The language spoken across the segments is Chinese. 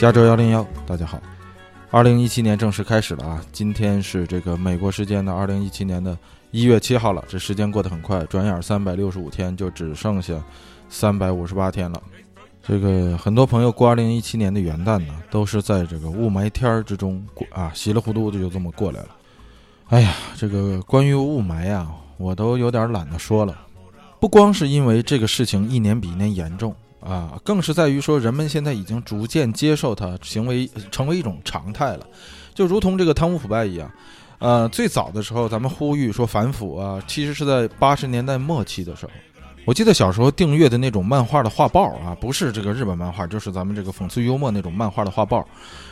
加州幺零幺，大家好，二零一七年正式开始了啊！今天是这个美国时间的二零一七年的一月七号了，这时间过得很快，转眼三百六十五天就只剩下三百五十八天了。这个很多朋友过二零一七年的元旦呢，都是在这个雾霾天儿之中过啊，稀里糊涂的就这么过来了。哎呀，这个关于雾霾啊，我都有点懒得说了。不光是因为这个事情一年比一年严重。啊，更是在于说，人们现在已经逐渐接受它，行为成为一种常态了，就如同这个贪污腐败一样。呃，最早的时候，咱们呼吁说反腐啊，其实是在八十年代末期的时候。我记得小时候订阅的那种漫画的画报啊，不是这个日本漫画，就是咱们这个讽刺幽默那种漫画的画报。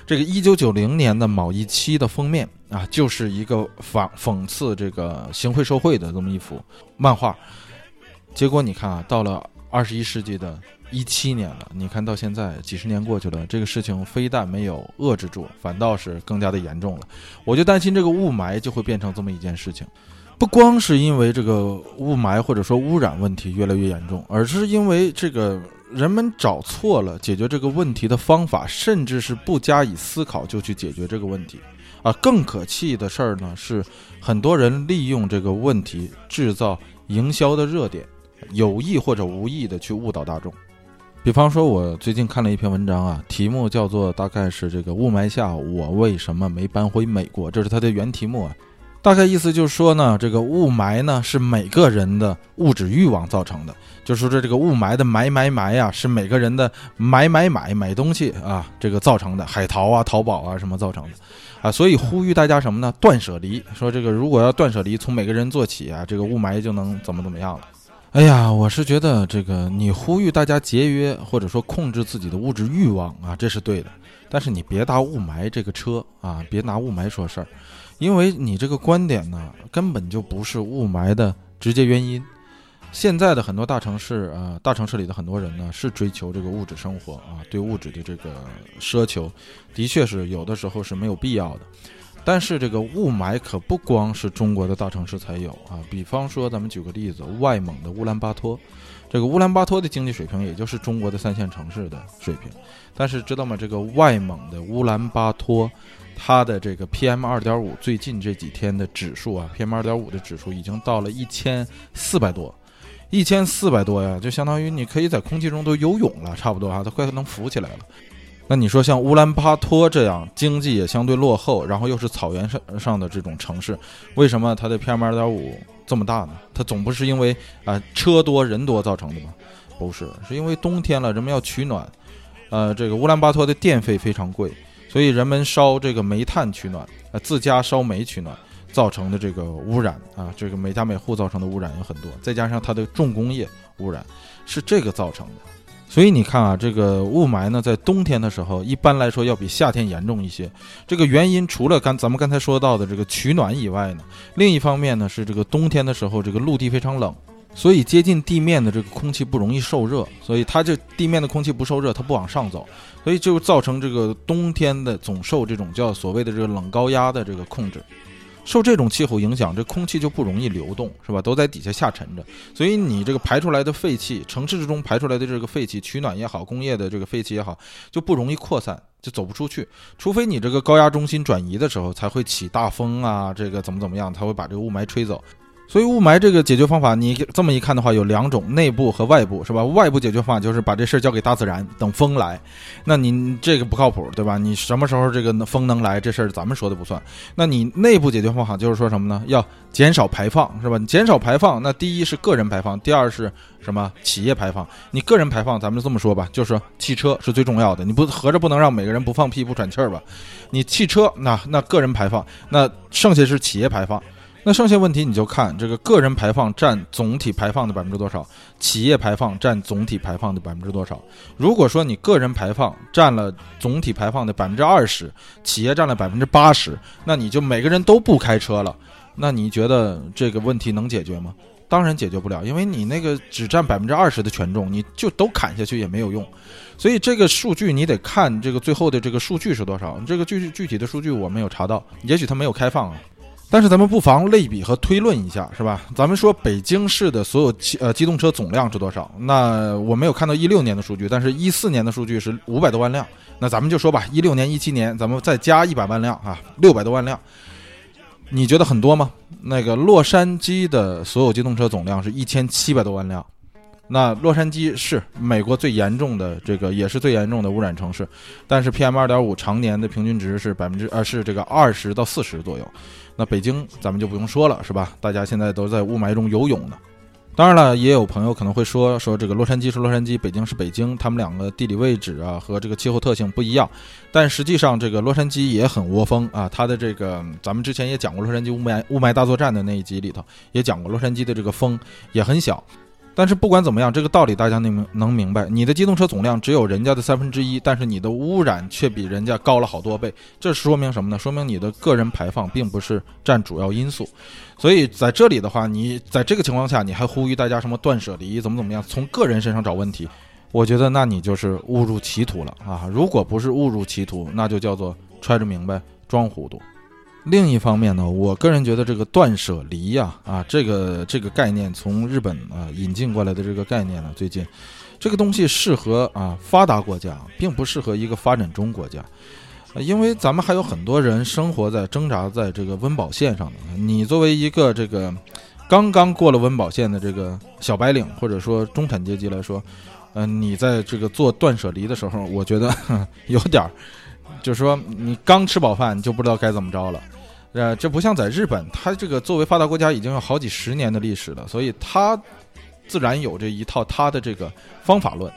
这个一九九零年的某一期的封面啊，就是一个反讽刺这个行贿受贿的这么一幅漫画。结果你看啊，到了二十一世纪的。一七年了，你看到现在几十年过去了，这个事情非但没有遏制住，反倒是更加的严重了。我就担心这个雾霾就会变成这么一件事情，不光是因为这个雾霾或者说污染问题越来越严重，而是因为这个人们找错了解决这个问题的方法，甚至是不加以思考就去解决这个问题。啊，更可气的事儿呢是，很多人利用这个问题制造营销的热点，有意或者无意的去误导大众。比方说，我最近看了一篇文章啊，题目叫做“大概是这个雾霾下我为什么没搬回美国”，这是它的原题目啊。大概意思就是说呢，这个雾霾呢是每个人的物质欲望造成的，就是说这个雾霾的买买买呀，是每个人的买买买买东西啊这个造成的，海淘啊、淘宝啊什么造成的啊。所以呼吁大家什么呢？断舍离，说这个如果要断舍离，从每个人做起啊，这个雾霾就能怎么怎么样了。哎呀，我是觉得这个你呼吁大家节约，或者说控制自己的物质欲望啊，这是对的。但是你别搭雾霾这个车啊，别拿雾霾说事儿，因为你这个观点呢，根本就不是雾霾的直接原因。现在的很多大城市啊，大城市里的很多人呢，是追求这个物质生活啊，对物质的这个奢求，的确是有的时候是没有必要的。但是这个雾霾可不光是中国的大城市才有啊，比方说咱们举个例子，外蒙的乌兰巴托，这个乌兰巴托的经济水平也就是中国的三线城市的水平，但是知道吗？这个外蒙的乌兰巴托，它的这个 PM 二点五最近这几天的指数啊，PM 二点五的指数已经到了一千四百多，一千四百多呀，就相当于你可以在空气中都游泳了，差不多啊，都快能浮起来了。那你说像乌兰巴托这样经济也相对落后，然后又是草原上上的这种城市，为什么它的 PM 二点五这么大呢？它总不是因为啊车多人多造成的吗？不是，是因为冬天了，人们要取暖，呃，这个乌兰巴托的电费非常贵，所以人们烧这个煤炭取暖，呃，自家烧煤取暖造成的这个污染啊，这个每家每户造成的污染有很多，再加上它的重工业污染，是这个造成的。所以你看啊，这个雾霾呢，在冬天的时候，一般来说要比夏天严重一些。这个原因除了刚咱们刚才说到的这个取暖以外呢，另一方面呢是这个冬天的时候，这个陆地非常冷，所以接近地面的这个空气不容易受热，所以它这地面的空气不受热，它不往上走，所以就造成这个冬天的总受这种叫所谓的这个冷高压的这个控制。受这种气候影响，这空气就不容易流动，是吧？都在底下下沉着，所以你这个排出来的废气，城市之中排出来的这个废气，取暖也好，工业的这个废气也好，就不容易扩散，就走不出去。除非你这个高压中心转移的时候，才会起大风啊，这个怎么怎么样，才会把这个雾霾吹走。所以雾霾这个解决方法，你这么一看的话，有两种，内部和外部，是吧？外部解决方法就是把这事儿交给大自然，等风来。那你这个不靠谱，对吧？你什么时候这个风能来，这事儿咱们说的不算。那你内部解决方法就是说什么呢？要减少排放，是吧？减少排放，那第一是个人排放，第二是什么？企业排放。你个人排放，咱们这么说吧，就是汽车是最重要的。你不合着不能让每个人不放屁不喘气儿吧？你汽车那那个人排放，那剩下是企业排放。那剩下问题你就看这个个人排放占总体排放的百分之多少，企业排放占总体排放的百分之多少。如果说你个人排放占了总体排放的百分之二十，企业占了百分之八十，那你就每个人都不开车了，那你觉得这个问题能解决吗？当然解决不了，因为你那个只占百分之二十的权重，你就都砍下去也没有用。所以这个数据你得看这个最后的这个数据是多少。这个具具体的数据我没有查到，也许它没有开放啊。但是咱们不妨类比和推论一下，是吧？咱们说北京市的所有机呃机动车总量是多少？那我没有看到一六年的数据，但是一四年的数据是五百多万辆。那咱们就说吧，一六年、一七年，咱们再加一百万辆啊，六百多万辆。你觉得很多吗？那个洛杉矶的所有机动车总量是一千七百多万辆。那洛杉矶是美国最严重的这个，也是最严重的污染城市，但是 PM 二点五常年的平均值是百分之呃是这个二十到四十左右。那北京咱们就不用说了，是吧？大家现在都在雾霾中游泳呢。当然了，也有朋友可能会说说这个洛杉矶是洛杉矶，北京是北京，他们两个地理位置啊和这个气候特性不一样。但实际上，这个洛杉矶也很窝风啊。它的这个咱们之前也讲过洛杉矶雾霾雾霾大作战的那一集里头也讲过，洛杉矶的这个风也很小。但是不管怎么样，这个道理大家能明能明白。你的机动车总量只有人家的三分之一，但是你的污染却比人家高了好多倍。这说明什么呢？说明你的个人排放并不是占主要因素。所以在这里的话，你在这个情况下，你还呼吁大家什么断舍离，怎么怎么样，从个人身上找问题，我觉得那你就是误入歧途了啊！如果不是误入歧途，那就叫做揣着明白装糊涂。另一方面呢，我个人觉得这个断舍离呀，啊，这个这个概念从日本啊引进过来的这个概念呢，最近这个东西适合啊发达国家，并不适合一个发展中国家，因为咱们还有很多人生活在挣扎在这个温饱线上的。你作为一个这个刚刚过了温饱线的这个小白领，或者说中产阶级来说，嗯，你在这个做断舍离的时候，我觉得 有点儿。就是说，你刚吃饱饭就不知道该怎么着了，呃，这不像在日本，它这个作为发达国家已经有好几十年的历史了，所以它自然有这一套它的这个方法论，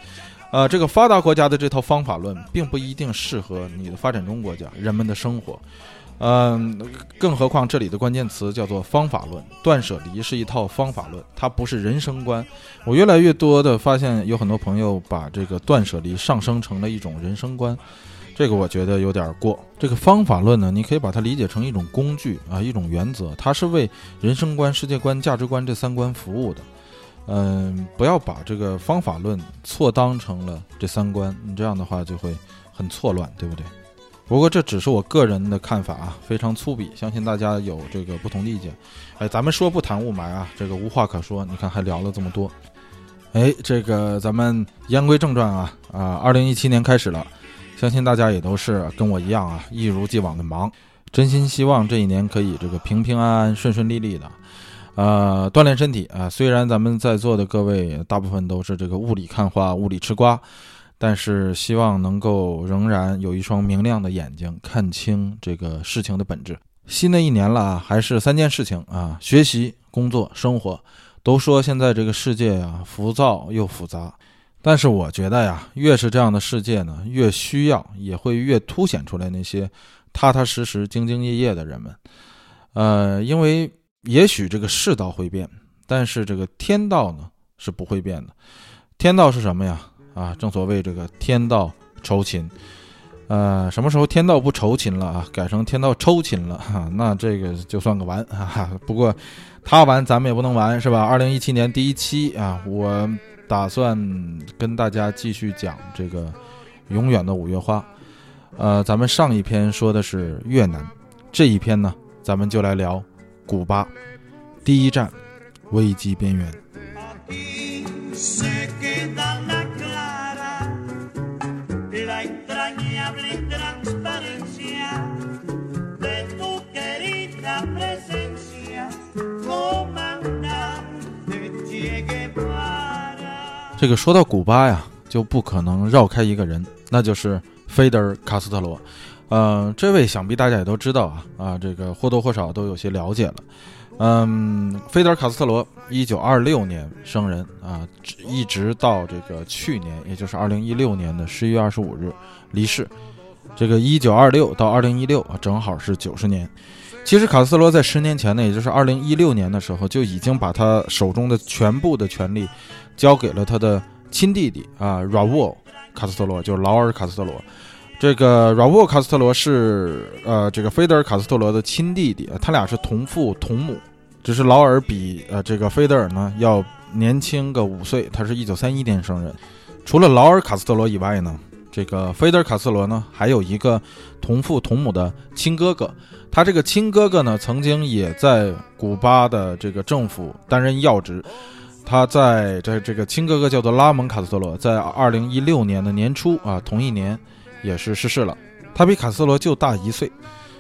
呃，这个发达国家的这套方法论并不一定适合你的发展中国家人们的生活，嗯，更何况这里的关键词叫做方法论，断舍离是一套方法论，它不是人生观。我越来越多的发现，有很多朋友把这个断舍离上升成了一种人生观。这个我觉得有点过。这个方法论呢，你可以把它理解成一种工具啊，一种原则，它是为人生观、世界观、价值观这三观服务的。嗯，不要把这个方法论错当成了这三观，你这样的话就会很错乱，对不对？不过这只是我个人的看法啊，非常粗鄙，相信大家有这个不同的意见。哎，咱们说不谈雾霾啊，这个无话可说。你看还聊了这么多。哎，这个咱们言归正传啊啊，二零一七年开始了。相信大家也都是跟我一样啊，一如既往的忙。真心希望这一年可以这个平平安安、顺顺利利的，呃，锻炼身体啊。虽然咱们在座的各位大部分都是这个雾里看花、雾里吃瓜，但是希望能够仍然有一双明亮的眼睛，看清这个事情的本质。新的一年了啊，还是三件事情啊：学习、工作、生活。都说现在这个世界啊，浮躁又复杂。但是我觉得呀，越是这样的世界呢，越需要，也会越凸显出来那些踏踏实实、兢兢业业的人们。呃，因为也许这个世道会变，但是这个天道呢是不会变的。天道是什么呀？啊，正所谓这个天道酬勤。呃，什么时候天道不酬勤了啊？改成天道抽勤了哈，那这个就算个完哈。不过他完，咱们也不能完是吧？二零一七年第一期啊，我。打算跟大家继续讲这个永远的五月花，呃，咱们上一篇说的是越南，这一篇呢，咱们就来聊古巴，第一站，危机边缘。这个说到古巴呀，就不可能绕开一个人，那就是菲德尔·卡斯特罗。呃，这位想必大家也都知道啊，啊，这个或多或少都有些了解了。嗯，菲德尔·卡斯特罗，一九二六年生人啊，一直到这个去年，也就是二零一六年的十一月二十五日离世。这个一九二六到二零一六啊，正好是九十年。其实卡斯特罗在十年前呢，也就是二零一六年的时候，就已经把他手中的全部的权力。交给了他的亲弟弟啊，Raul 卡斯特罗，就是劳尔·卡斯特罗。这个 Raul 卡斯特罗是呃，这个菲德尔·卡斯特罗的亲弟弟，他俩是同父同母，只是劳尔比呃这个菲德尔呢要年轻个五岁，他是一九三一年生人。除了劳尔·卡斯特罗以外呢，这个菲德尔·卡斯特罗呢，还有一个同父同母的亲哥哥。他这个亲哥哥呢，曾经也在古巴的这个政府担任要职。他在这这个亲哥哥叫做拉蒙·卡斯特罗，在二零一六年的年初啊，同一年也是逝世了。他比卡斯特罗就大一岁。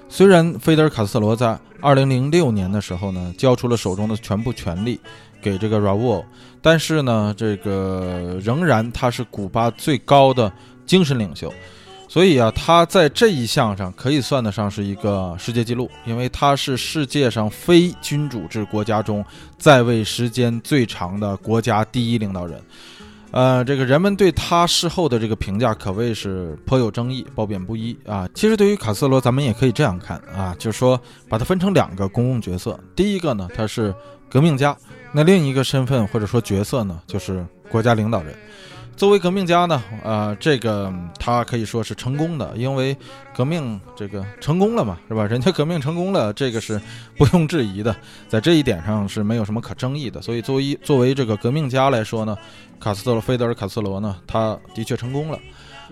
虽然菲德尔·卡斯特罗在二零零六年的时候呢，交出了手中的全部权力给这个 Raul，但是呢，这个仍然他是古巴最高的。精神领袖，所以啊，他在这一项上可以算得上是一个世界纪录，因为他是世界上非君主制国家中在位时间最长的国家第一领导人。呃，这个人们对他事后的这个评价可谓是颇有争议，褒贬不一啊。其实对于卡斯罗，咱们也可以这样看啊，就是说把它分成两个公共角色，第一个呢，他是革命家，那另一个身份或者说角色呢，就是国家领导人。作为革命家呢，呃，这个他可以说是成功的，因为革命这个成功了嘛，是吧？人家革命成功了，这个是不用质疑的，在这一点上是没有什么可争议的。所以，作为作为这个革命家来说呢，卡斯特罗菲德尔卡斯罗呢，他的确成功了。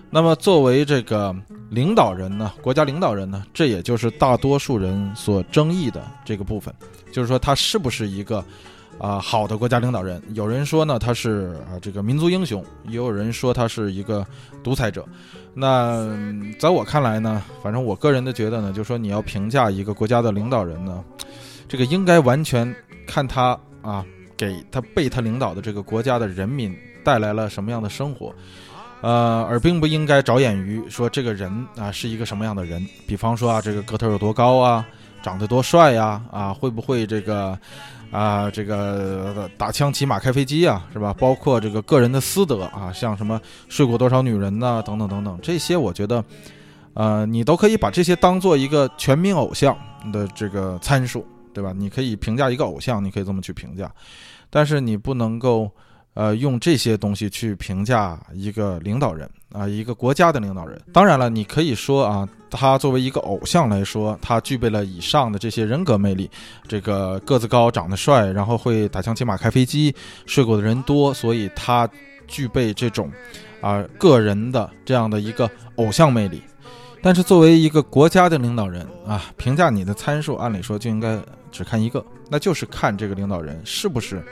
那么，作为这个领导人呢，国家领导人呢，这也就是大多数人所争议的这个部分，就是说他是不是一个。啊，好的国家领导人，有人说呢他是啊这个民族英雄，也有人说他是一个独裁者。那在我看来呢，反正我个人的觉得呢，就说你要评价一个国家的领导人呢，这个应该完全看他啊给他被他领导的这个国家的人民带来了什么样的生活，呃，而并不应该着眼于说这个人啊是一个什么样的人。比方说啊，这个个头有多高啊，长得多帅呀，啊会不会这个。啊，这个打枪、骑马、开飞机啊，是吧？包括这个个人的私德啊，像什么睡过多少女人呐，等等等等，这些我觉得，呃，你都可以把这些当做一个全民偶像的这个参数，对吧？你可以评价一个偶像，你可以这么去评价，但是你不能够。呃，用这些东西去评价一个领导人啊，一个国家的领导人。当然了，你可以说啊，他作为一个偶像来说，他具备了以上的这些人格魅力，这个个子高、长得帅，然后会打枪、骑马、开飞机，睡过的人多，所以他具备这种啊个人的这样的一个偶像魅力。但是作为一个国家的领导人啊，评价你的参数，按理说就应该只看一个，那就是看这个领导人是不是。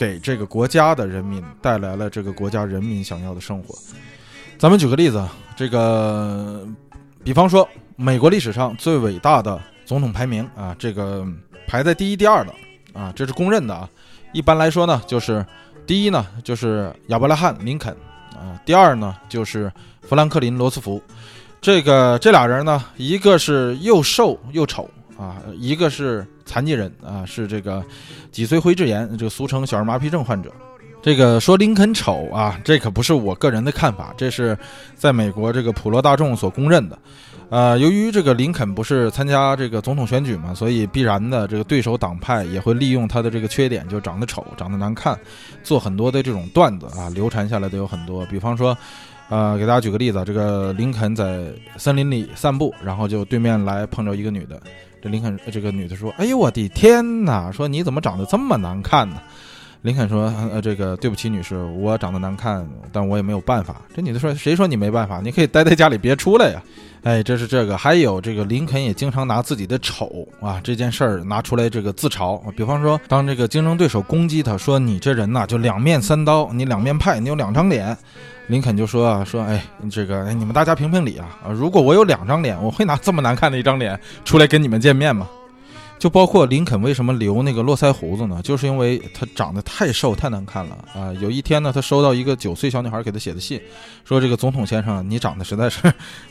给这个国家的人民带来了这个国家人民想要的生活。咱们举个例子，这个，比方说美国历史上最伟大的总统排名啊，这个排在第一、第二的啊，这是公认的啊。一般来说呢，就是第一呢就是亚伯拉罕·林肯啊，第二呢就是富兰克林·罗斯福。这个这俩人呢，一个是又瘦又丑。啊，一个是残疾人啊，是这个脊髓灰质炎，这个俗称小儿麻痹症患者。这个说林肯丑啊，这可不是我个人的看法，这是在美国这个普罗大众所公认的。呃，由于这个林肯不是参加这个总统选举嘛，所以必然的这个对手党派也会利用他的这个缺点，就长得丑、长得难看，做很多的这种段子啊，流传下来的有很多。比方说，呃，给大家举个例子，这个林肯在森林里散步，然后就对面来碰着一个女的。这林肯这个女的说：“哎呦我的天哪！说你怎么长得这么难看呢？”林肯说：“呃，这个对不起，女士，我长得难看，但我也没有办法。”这女的说：“谁说你没办法？你可以待在家里别出来呀！”哎，这是这个，还有这个林肯也经常拿自己的丑啊这件事儿拿出来这个自嘲。比方说，当这个竞争对手攻击他说：“你这人呐，就两面三刀，你两面派，你有两张脸。”林肯就说啊，说哎，这个哎，你们大家评评理啊啊！如果我有两张脸，我会拿这么难看的一张脸出来跟你们见面吗？就包括林肯为什么留那个络腮胡子呢？就是因为他长得太瘦太难看了啊！有一天呢，他收到一个九岁小女孩给他写的信，说这个总统先生，你长得实在是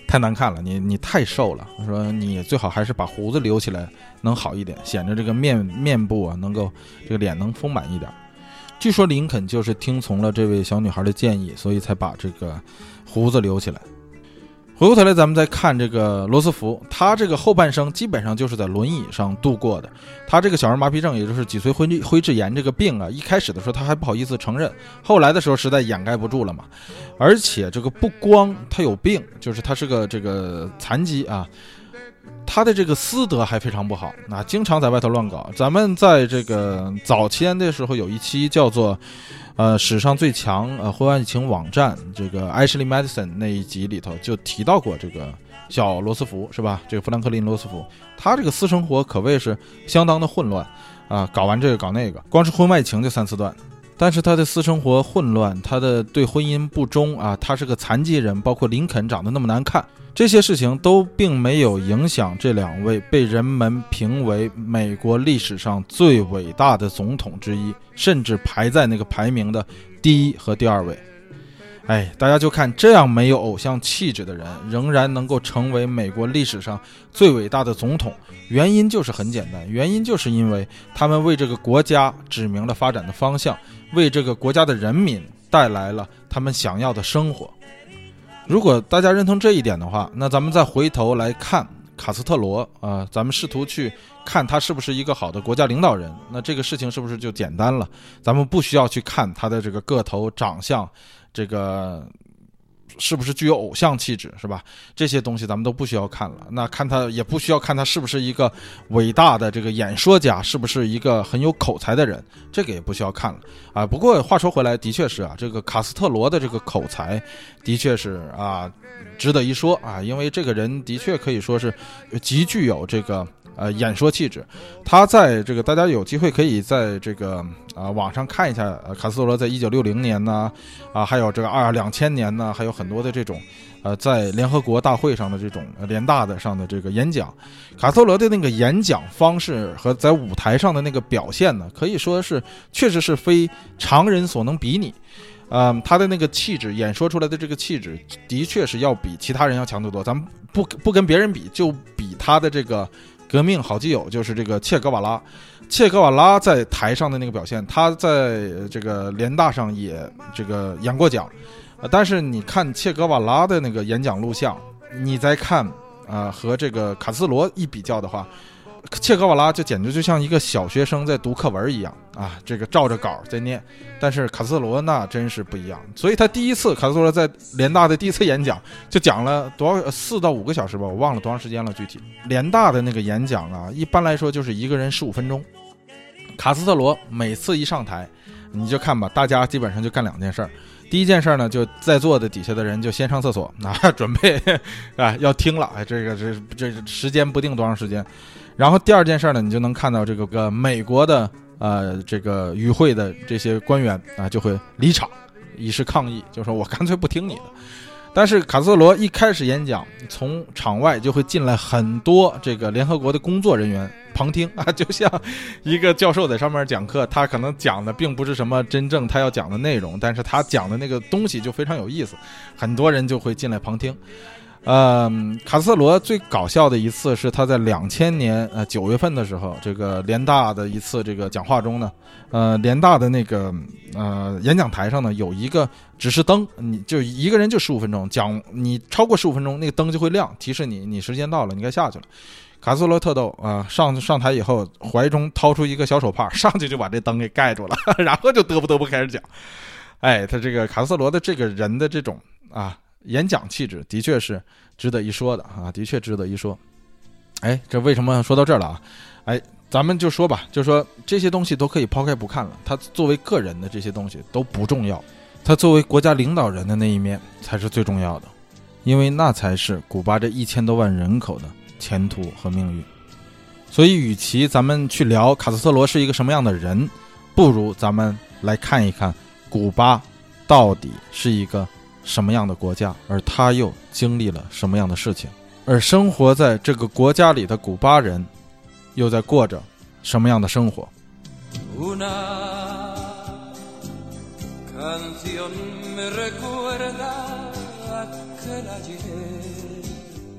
太难看了，你你太瘦了，说你最好还是把胡子留起来能好一点，显得这个面面部啊能够这个脸能丰满一点。据说林肯就是听从了这位小女孩的建议，所以才把这个胡子留起来。回过头来，咱们再看这个罗斯福，他这个后半生基本上就是在轮椅上度过的。他这个小儿麻痹症，也就是脊髓灰灰质炎这个病啊，一开始的时候他还不好意思承认，后来的时候实在掩盖不住了嘛。而且这个不光他有病，就是他是个这个残疾啊。他的这个私德还非常不好，那经常在外头乱搞。咱们在这个早期的时候有一期叫做，呃，史上最强呃婚外情网站这个 Ashley Madison 那一集里头就提到过这个小罗斯福是吧？这个富兰克林罗斯福，他这个私生活可谓是相当的混乱啊，搞完这个搞那个，光是婚外情就三四段。但是他的私生活混乱，他的对婚姻不忠啊，他是个残疾人，包括林肯长得那么难看。这些事情都并没有影响这两位被人们评为美国历史上最伟大的总统之一，甚至排在那个排名的第一和第二位。哎，大家就看这样没有偶像气质的人，仍然能够成为美国历史上最伟大的总统，原因就是很简单，原因就是因为他们为这个国家指明了发展的方向，为这个国家的人民带来了他们想要的生活。如果大家认同这一点的话，那咱们再回头来看卡斯特罗啊，咱们试图去看他是不是一个好的国家领导人，那这个事情是不是就简单了？咱们不需要去看他的这个个头、长相，这个。是不是具有偶像气质，是吧？这些东西咱们都不需要看了。那看他也不需要看他是不是一个伟大的这个演说家，是不是一个很有口才的人，这个也不需要看了啊。不过话说回来，的确是啊，这个卡斯特罗的这个口才，的确是啊，值得一说啊，因为这个人的确可以说是极具有这个。呃，演说气质，他在这个大家有机会可以在这个啊网上看一下，呃，卡斯特罗在一九六零年呢，啊，还有这个二两千年呢，还有很多的这种，呃，在联合国大会上的这种联大的上的这个演讲，卡斯特罗的那个演讲方式和在舞台上的那个表现呢，可以说是确实是非常人所能比拟，嗯，他的那个气质，演说出来的这个气质，的确是要比其他人要强得多。咱们不不跟别人比，就比他的这个。革命好基友就是这个切格瓦拉，切格瓦拉在台上的那个表现，他在这个联大上也这个演过奖，呃，但是你看切格瓦拉的那个演讲录像，你再看啊和这个卡斯罗一比较的话。切格瓦拉就简直就像一个小学生在读课文一样啊，这个照着稿在念。但是卡斯特罗那真是不一样，所以他第一次卡斯特罗在联大的第一次演讲就讲了多少四到五个小时吧，我忘了多长时间了具体。联大的那个演讲啊，一般来说就是一个人十五分钟。卡斯特罗每次一上台，你就看吧，大家基本上就干两件事儿。第一件事儿呢，就在座的底下的人就先上厕所啊，准备 啊要听了，哎，这个这这时间不定多长时间。然后第二件事呢，你就能看到这个个美国的呃这个与会的这些官员啊就会离场，以示抗议，就说我干脆不听你的。但是卡斯特罗一开始演讲，从场外就会进来很多这个联合国的工作人员旁听啊，就像一个教授在上面讲课，他可能讲的并不是什么真正他要讲的内容，但是他讲的那个东西就非常有意思，很多人就会进来旁听。呃，卡斯特罗最搞笑的一次是他在两千年呃九月份的时候，这个联大的一次这个讲话中呢，呃，联大的那个呃演讲台上呢有一个指示灯，你就一个人就十五分钟讲，你超过十五分钟那个灯就会亮，提示你你时间到了，你该下去了。卡斯特罗特逗啊，上上台以后怀中掏出一个小手帕，上去就把这灯给盖住了，然后就嘚啵嘚啵开始讲。哎，他这个卡斯特罗的这个人的这种啊。演讲气质的确是值得一说的啊，的确值得一说。哎，这为什么说到这儿了啊？哎，咱们就说吧，就说这些东西都可以抛开不看了。他作为个人的这些东西都不重要，他作为国家领导人的那一面才是最重要的，因为那才是古巴这一千多万人口的前途和命运。所以，与其咱们去聊卡斯特罗是一个什么样的人，不如咱们来看一看古巴到底是一个。什么样的国家，而他又经历了什么样的事情，而生活在这个国家里的古巴人，又在过着什么样的生活？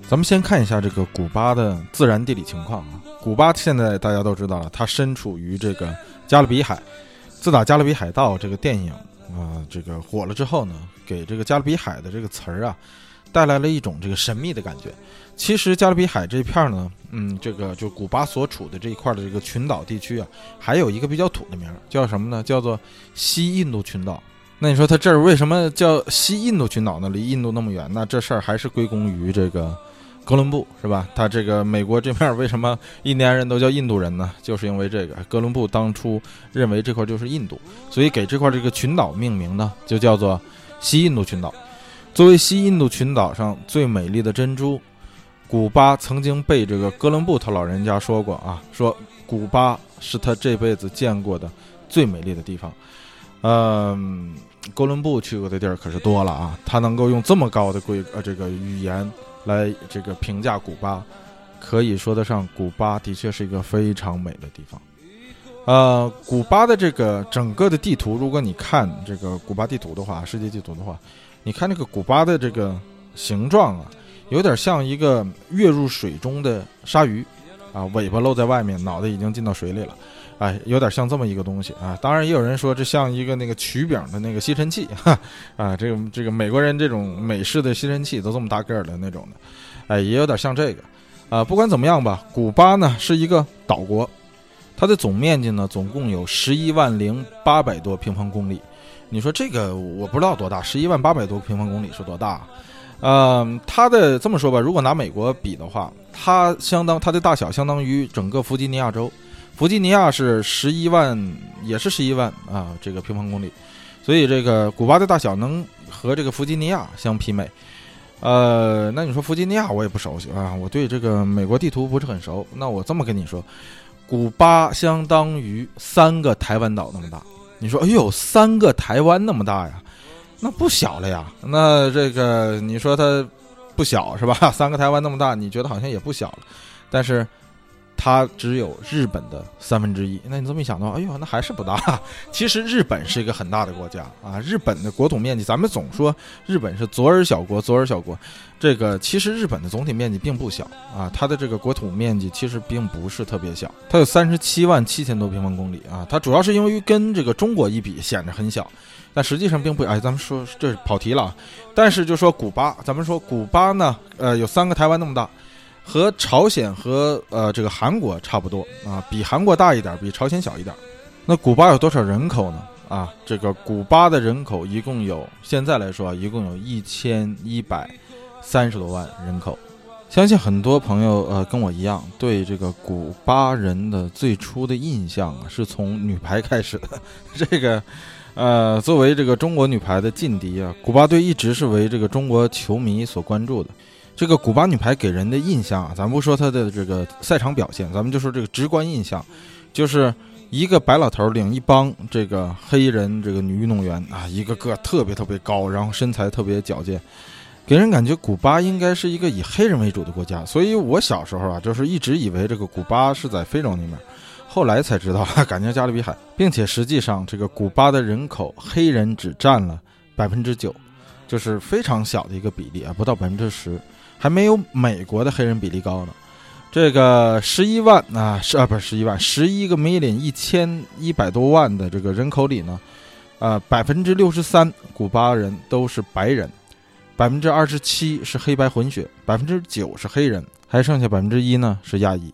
咱们先看一下这个古巴的自然地理情况啊。古巴现在大家都知道了，它身处于这个加勒比海。自打《加勒比海盗》这个电影。啊，这个火了之后呢，给这个加勒比海的这个词儿啊，带来了一种这个神秘的感觉。其实加勒比海这片儿呢，嗯，这个就古巴所处的这一块的这个群岛地区啊，还有一个比较土的名儿，叫什么呢？叫做西印度群岛。那你说它这儿为什么叫西印度群岛呢？离印度那么远，那这事儿还是归功于这个哥伦布是吧？他这个美国这面为什么印第安人都叫印度人呢？就是因为这个哥伦布当初认为这块就是印度，所以给这块这个群岛命名呢，就叫做西印度群岛。作为西印度群岛上最美丽的珍珠，古巴曾经被这个哥伦布他老人家说过啊，说古巴是他这辈子见过的最美丽的地方。嗯，哥伦布去过的地儿可是多了啊，他能够用这么高的规呃这个语言。来这个评价古巴，可以说得上，古巴的确是一个非常美的地方。呃，古巴的这个整个的地图，如果你看这个古巴地图的话，世界地图的话，你看这个古巴的这个形状啊，有点像一个跃入水中的鲨鱼，啊，尾巴露在外面，脑袋已经进到水里了。哎，有点像这么一个东西啊！当然，也有人说这像一个那个曲柄的那个吸尘器，哈啊，这个这个美国人这种美式的吸尘器都这么大个儿的那种的，哎，也有点像这个，啊，不管怎么样吧，古巴呢是一个岛国，它的总面积呢总共有十一万零八百多平方公里，你说这个我不知道多大，十一万八百多平方公里是多大？嗯，它的这么说吧，如果拿美国比的话，它相当它的大小相当于整个弗吉尼亚州。弗吉尼亚是十一万，也是十一万啊，这个平方公里，所以这个古巴的大小能和这个弗吉尼亚相媲美。呃，那你说弗吉尼亚我也不熟悉啊，我对这个美国地图不是很熟。那我这么跟你说，古巴相当于三个台湾岛那么大。你说，哎呦，三个台湾那么大呀？那不小了呀。那这个你说它不小是吧？三个台湾那么大，你觉得好像也不小了，但是。它只有日本的三分之一，那你这么一想的话，哎呦，那还是不大。其实日本是一个很大的国家啊，日本的国土面积，咱们总说日本是左耳小国，左耳小国，这个其实日本的总体面积并不小啊，它的这个国土面积其实并不是特别小，它有三十七万七千多平方公里啊，它主要是因为跟这个中国一比显得很小，但实际上并不，哎，咱们说这跑题了，但是就说古巴，咱们说古巴呢，呃，有三个台湾那么大。和朝鲜和呃这个韩国差不多啊，比韩国大一点，比朝鲜小一点。那古巴有多少人口呢？啊，这个古巴的人口一共有，现在来说啊，一共有一千一百三十多万人口。相信很多朋友呃跟我一样，对这个古巴人的最初的印象啊，是从女排开始的。这个呃，作为这个中国女排的劲敌啊，古巴队一直是为这个中国球迷所关注的。这个古巴女排给人的印象啊，咱不说她的这个赛场表现，咱们就说这个直观印象，就是一个白老头领一帮这个黑人这个女运动员啊，一个个特别特别高，然后身材特别矫健，给人感觉古巴应该是一个以黑人为主的国家。所以我小时候啊，就是一直以为这个古巴是在非洲那边，后来才知道，感觉加勒比海，并且实际上这个古巴的人口黑人只占了百分之九，就是非常小的一个比例啊，不到百分之十。还没有美国的黑人比例高呢，这个十一万啊，是啊，不是十一万，十一个 million 一千一百多万的这个人口里呢，呃，百分之六十三古巴人都是白人，百分之二十七是黑白混血，百分之九是黑人，还剩下百分之一呢是亚裔。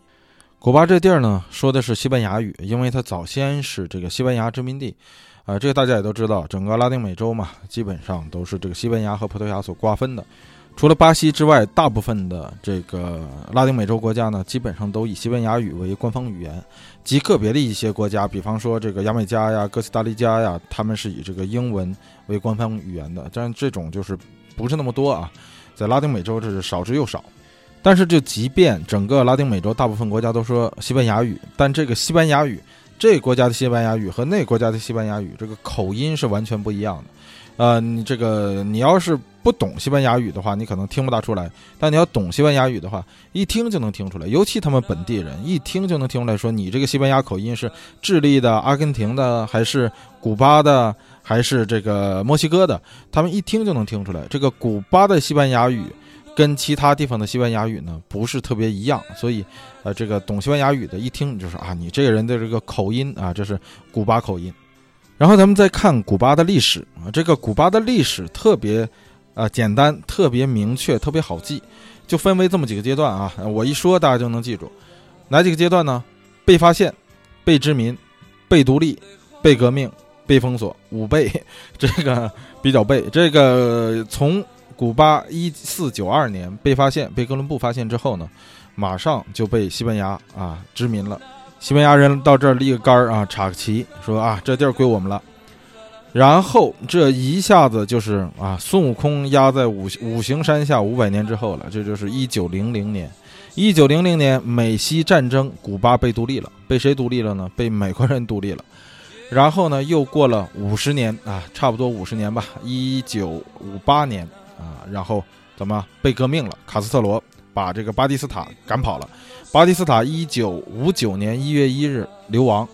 古巴这地儿呢说的是西班牙语，因为它早先是这个西班牙殖民地，啊，这个大家也都知道，整个拉丁美洲嘛，基本上都是这个西班牙和葡萄牙所瓜分的。除了巴西之外，大部分的这个拉丁美洲国家呢，基本上都以西班牙语为官方语言，极个别的一些国家，比方说这个牙买加呀、哥斯达黎加呀，他们是以这个英文为官方语言的。但这种就是不是那么多啊，在拉丁美洲这是少之又少。但是就即便整个拉丁美洲大部分国家都说西班牙语，但这个西班牙语，这国家的西班牙语和那国家的西班牙语，这个口音是完全不一样的。呃，你这个你要是不懂西班牙语的话，你可能听不大出来；但你要懂西班牙语的话，一听就能听出来。尤其他们本地人一听就能听出来，说你这个西班牙口音是智利的、阿根廷的，还是古巴的，还是这个墨西哥的？他们一听就能听出来。这个古巴的西班牙语跟其他地方的西班牙语呢，不是特别一样，所以，呃，这个懂西班牙语的一听就是啊，你这个人的这个口音啊，这是古巴口音。然后咱们再看古巴的历史啊，这个古巴的历史特别，啊简单，特别明确，特别好记，就分为这么几个阶段啊。我一说大家就能记住，哪几个阶段呢？被发现、被殖民、被独立、被革命、被封锁，五被，这个比较背。这个从古巴一四九二年被发现，被哥伦布发现之后呢，马上就被西班牙啊殖民了。西班牙人到这儿立个杆儿啊，插个旗，说啊这地儿归我们了。然后这一下子就是啊，孙悟空压在五五行山下五百年之后了。这就是一九零零年，一九零零年美西战争，古巴被独立了。被谁独立了呢？被美国人独立了。然后呢，又过了五十年啊，差不多五十年吧，一九五八年啊，然后怎么被革命了？卡斯特罗把这个巴蒂斯塔赶跑了。巴蒂斯塔一九五九年一月一日流亡，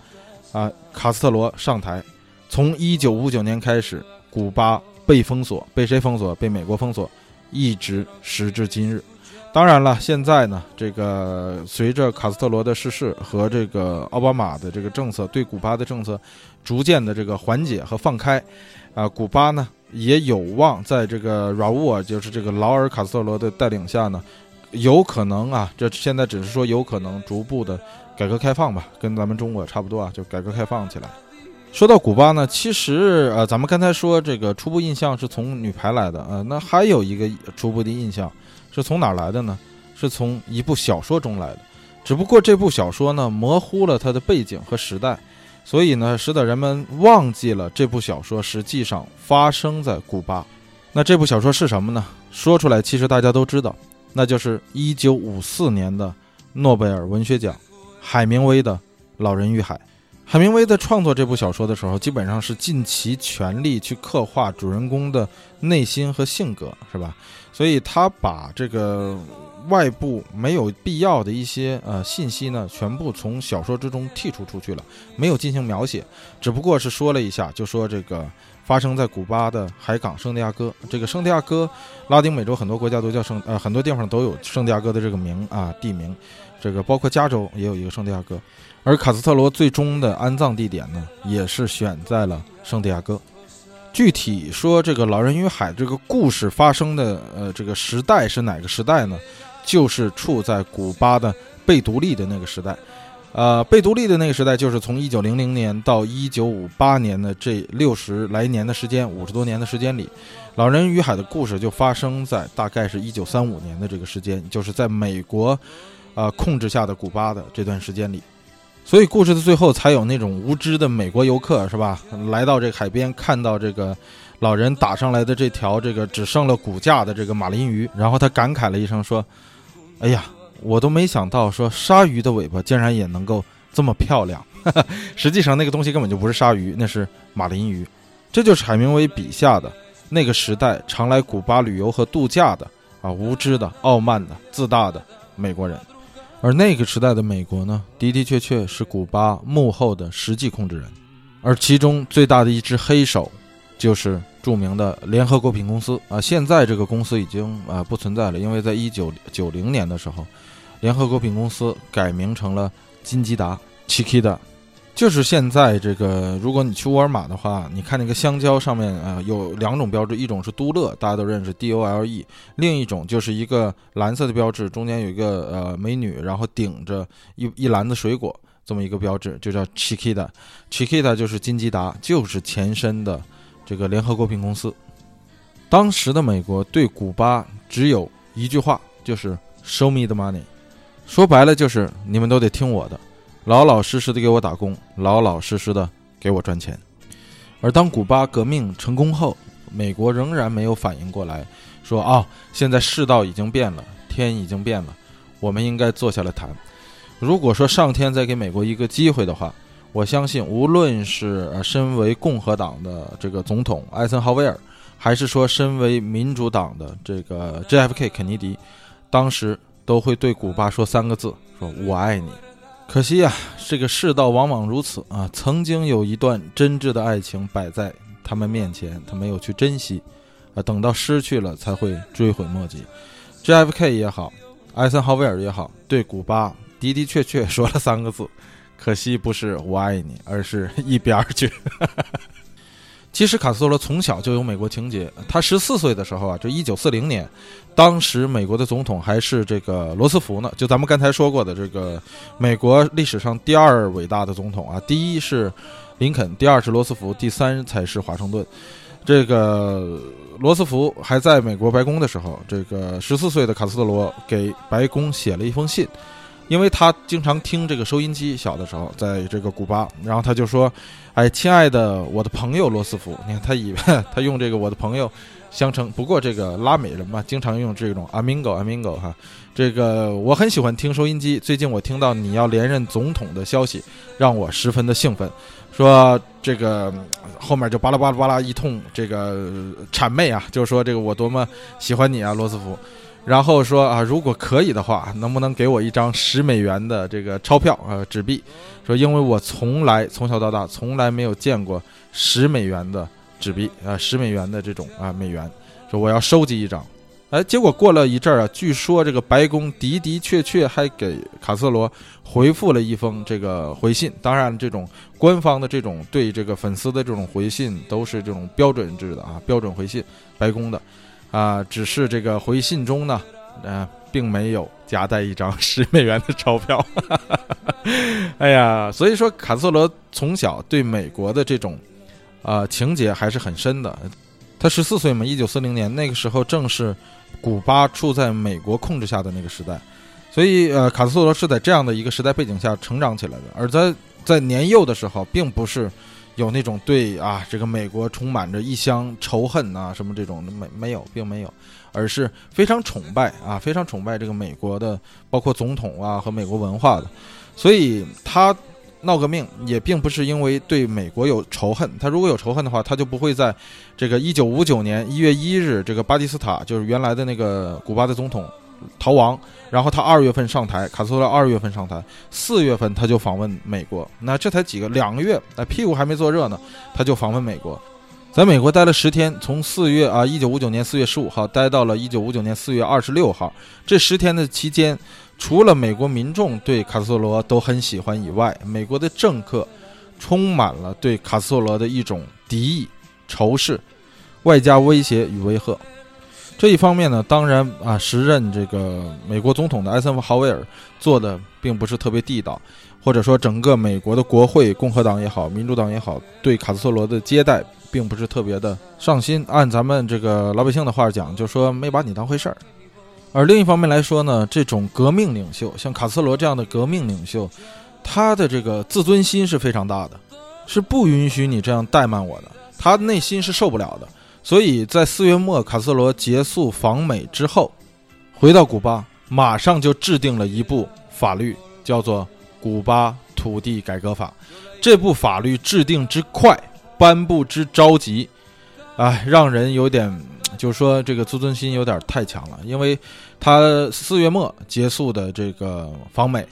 啊，卡斯特罗上台。从一九五九年开始，古巴被封锁，被谁封锁？被美国封锁，一直时至今日。当然了，现在呢，这个随着卡斯特罗的逝世和这个奥巴马的这个政策对古巴的政策逐渐的这个缓解和放开，啊，古巴呢也有望在这个拉乌尔，就是这个劳尔卡斯特罗的带领下呢，有可能啊，这现在只是说有可能逐步的改革开放吧，跟咱们中国差不多啊，就改革开放起来。说到古巴呢，其实呃，咱们刚才说这个初步印象是从女排来的，呃，那还有一个初步的印象是从哪来的呢？是从一部小说中来的，只不过这部小说呢模糊了它的背景和时代，所以呢使得人们忘记了这部小说实际上发生在古巴。那这部小说是什么呢？说出来其实大家都知道，那就是一九五四年的诺贝尔文学奖，海明威的《老人与海》。海明威在创作这部小说的时候，基本上是尽其全力去刻画主人公的内心和性格，是吧？所以他把这个外部没有必要的一些呃信息呢，全部从小说之中剔除出去了，没有进行描写，只不过是说了一下，就说这个发生在古巴的海港圣地亚哥。这个圣地亚哥，拉丁美洲很多国家都叫圣，呃，很多地方都有圣地亚哥的这个名啊，地名。这个包括加州也有一个圣地亚哥。而卡斯特罗最终的安葬地点呢，也是选在了圣地亚哥。具体说，这个《老人与海》这个故事发生的呃这个时代是哪个时代呢？就是处在古巴的被独立的那个时代。呃，被独立的那个时代，就是从一九零零年到一九五八年的这六十来年的时间，五十多年的时间里，《老人与海》的故事就发生在大概是一九三五年的这个时间，就是在美国，呃控制下的古巴的这段时间里。所以故事的最后才有那种无知的美国游客是吧？来到这个海边，看到这个老人打上来的这条这个只剩了骨架的这个马林鱼，然后他感慨了一声说：“哎呀，我都没想到说鲨鱼的尾巴竟然也能够这么漂亮。”实际上那个东西根本就不是鲨鱼，那是马林鱼。这就是海明威笔下的那个时代常来古巴旅游和度假的啊无知的、傲慢的、自大的美国人。而那个时代的美国呢，的的确确是古巴幕后的实际控制人，而其中最大的一只黑手，就是著名的联合果品公司啊。现在这个公司已经啊不存在了，因为在一九九零年的时候，联合果品公司改名成了金吉达 （Chiquita）。就是现在这个，如果你去沃尔玛的话，你看那个香蕉上面啊有两种标志，一种是都乐，大家都认识 D O L E，另一种就是一个蓝色的标志，中间有一个呃美女，然后顶着一一篮子水果，这么一个标志，就叫 Chiquita，Chiquita 就是金吉达，就是前身的这个联合果品公司。当时的美国对古巴只有一句话，就是 Show me the money，说白了就是你们都得听我的。老老实实的给我打工，老老实实的给我赚钱。而当古巴革命成功后，美国仍然没有反应过来，说：“啊，现在世道已经变了，天已经变了，我们应该坐下来谈。”如果说上天再给美国一个机会的话，我相信，无论是身为共和党的这个总统艾森豪威尔，还是说身为民主党的这个 JFK 肯尼迪，当时都会对古巴说三个字：“说我爱你。”可惜呀，这个世道往往如此啊！曾经有一段真挚的爱情摆在他们面前，他没有去珍惜，啊，等到失去了才会追悔莫及。JFK 也好，艾森豪威尔也好，对古巴的的确确说了三个字：可惜不是我爱你，而是一边儿去。其实卡斯特罗从小就有美国情节。他十四岁的时候啊，就一九四零年，当时美国的总统还是这个罗斯福呢。就咱们刚才说过的这个美国历史上第二伟大的总统啊，第一是林肯，第二是罗斯福，第三才是华盛顿。这个罗斯福还在美国白宫的时候，这个十四岁的卡斯特罗给白宫写了一封信，因为他经常听这个收音机，小的时候在这个古巴，然后他就说：“哎，亲爱的我的朋友罗斯福，你看他以 他用这个我的朋友相称，不过这个拉美人嘛，经常用这种 amigo amigo 哈。这个我很喜欢听收音机，最近我听到你要连任总统的消息，让我十分的兴奋。”说这个后面就巴拉巴拉巴拉一通这个谄媚啊，就是说这个我多么喜欢你啊，罗斯福。然后说啊，如果可以的话，能不能给我一张十美元的这个钞票啊，纸币？说因为我从来从小到大从来没有见过十美元的纸币啊，十美元的这种啊美元。说我要收集一张。哎，结果过了一阵儿啊，据说这个白宫的的确确还给卡斯罗回复了一封这个回信。当然，这种官方的这种对这个粉丝的这种回信都是这种标准制的啊，标准回信，白宫的，啊，只是这个回信中呢，呃，并没有夹带一张十美元的钞票。哎呀，所以说卡斯特罗从小对美国的这种啊情节还是很深的。他十四岁嘛，一九四零年那个时候正是。古巴处在美国控制下的那个时代，所以呃，卡斯特罗是在这样的一个时代背景下成长起来的。而在在年幼的时候，并不是有那种对啊这个美国充满着一厢仇恨啊什么这种没没有，并没有，而是非常崇拜啊，非常崇拜这个美国的，包括总统啊和美国文化的。所以他。闹革命也并不是因为对美国有仇恨，他如果有仇恨的话，他就不会在这个一九五九年一月一日，这个巴蒂斯塔就是原来的那个古巴的总统逃亡，然后他二月份上台，卡斯特罗二月份上台，四月份他就访问美国，那这才几个两个月，那屁股还没坐热呢，他就访问美国，在美国待了十天，从四月啊一九五九年四月十五号待到了一九五九年四月二十六号，这十天的期间。除了美国民众对卡斯特罗都很喜欢以外，美国的政客充满了对卡斯特罗的一种敌意、仇视，外加威胁与威吓。这一方面呢，当然啊，时任这个美国总统的艾森豪威尔做的并不是特别地道，或者说整个美国的国会，共和党也好，民主党也好，对卡斯特罗的接待并不是特别的上心。按咱们这个老百姓的话讲，就说没把你当回事儿。而另一方面来说呢，这种革命领袖，像卡斯特罗这样的革命领袖，他的这个自尊心是非常大的，是不允许你这样怠慢我的，他内心是受不了的。所以在四月末，卡斯罗结束访美之后，回到古巴，马上就制定了一部法律，叫做《古巴土地改革法》。这部法律制定之快，颁布之着急，哎，让人有点。就是说，这个自尊心有点太强了，因为他四月末结束的这个访美，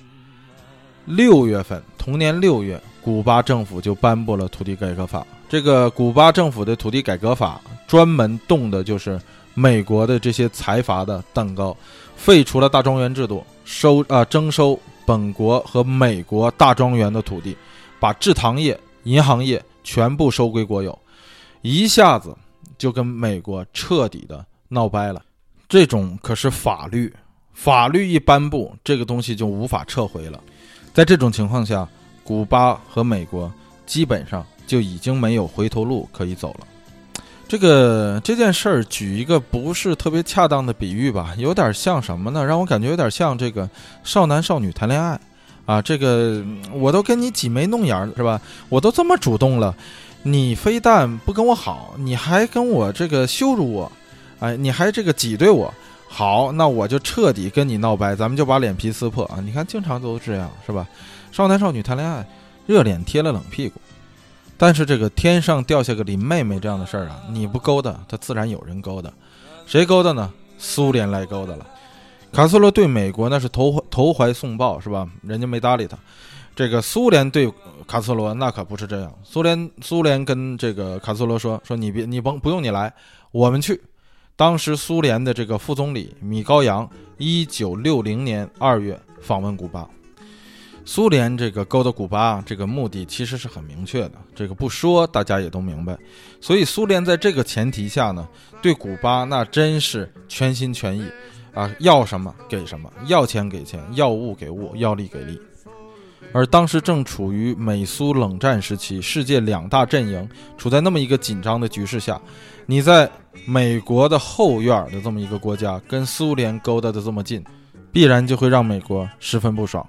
六月份同年六月，古巴政府就颁布了土地改革法。这个古巴政府的土地改革法专门动的就是美国的这些财阀的蛋糕，废除了大庄园制度，收啊征收本国和美国大庄园的土地，把制糖业、银行业全部收归国有，一下子。就跟美国彻底的闹掰了，这种可是法律，法律一颁布，这个东西就无法撤回了。在这种情况下，古巴和美国基本上就已经没有回头路可以走了。这个这件事儿，举一个不是特别恰当的比喻吧，有点像什么呢？让我感觉有点像这个少男少女谈恋爱啊，这个我都跟你挤眉弄眼是吧？我都这么主动了。你非但不跟我好，你还跟我这个羞辱我，哎，你还这个挤兑我，好，那我就彻底跟你闹掰，咱们就把脸皮撕破啊！你看，经常都这样，是吧？少男少女谈恋爱，热脸贴了冷屁股，但是这个天上掉下个林妹妹这样的事儿啊，你不勾搭，他自然有人勾搭，谁勾搭呢？苏联来勾搭了。卡斯罗对美国那是投投怀送抱，是吧？人家没搭理他。这个苏联对卡斯罗那可不是这样，苏联苏联跟这个卡斯罗说说你别你甭不用你来，我们去。当时苏联的这个副总理米高扬，一九六零年二月访问古巴，苏联这个勾搭古巴这个目的其实是很明确的，这个不说大家也都明白。所以苏联在这个前提下呢，对古巴那真是全心全意啊，要什么给什么，要钱给钱，要物给物，要力给力。而当时正处于美苏冷战时期，世界两大阵营处在那么一个紧张的局势下，你在美国的后院的这么一个国家，跟苏联勾搭的这么近，必然就会让美国十分不爽。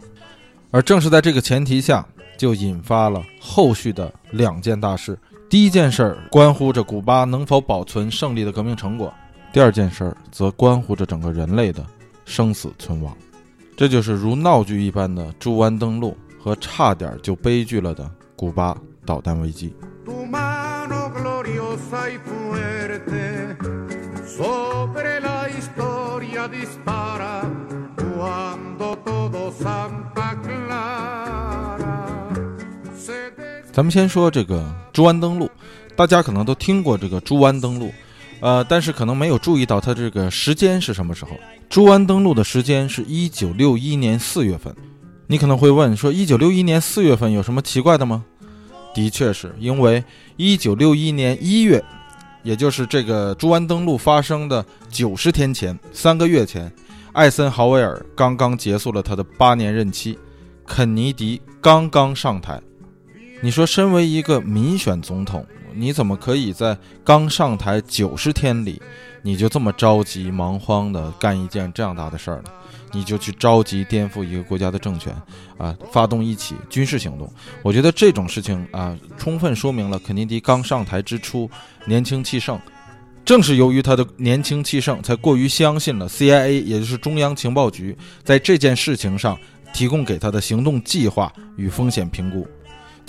而正是在这个前提下，就引发了后续的两件大事。第一件事儿关乎着古巴能否保存胜利的革命成果，第二件事儿则关乎着整个人类的生死存亡。这就是如闹剧一般的猪湾登陆。和差点就悲剧了的古巴导弹危机。咱们先说这个朱湾登陆，大家可能都听过这个朱湾登陆，呃，但是可能没有注意到它这个时间是什么时候。朱湾登陆的时间是一九六一年四月份。你可能会问说，一九六一年四月份有什么奇怪的吗？的确是因为一九六一年一月，也就是这个朱湾登陆发生的九十天前，三个月前，艾森豪威尔刚刚结束了他的八年任期，肯尼迪刚刚上台。你说，身为一个民选总统，你怎么可以在刚上台九十天里，你就这么着急忙慌地干一件这样大的事儿呢？你就去着急颠覆一个国家的政权，啊，发动一起军事行动。我觉得这种事情啊，充分说明了肯尼迪刚上台之初年轻气盛。正是由于他的年轻气盛，才过于相信了 CIA，也就是中央情报局在这件事情上提供给他的行动计划与风险评估。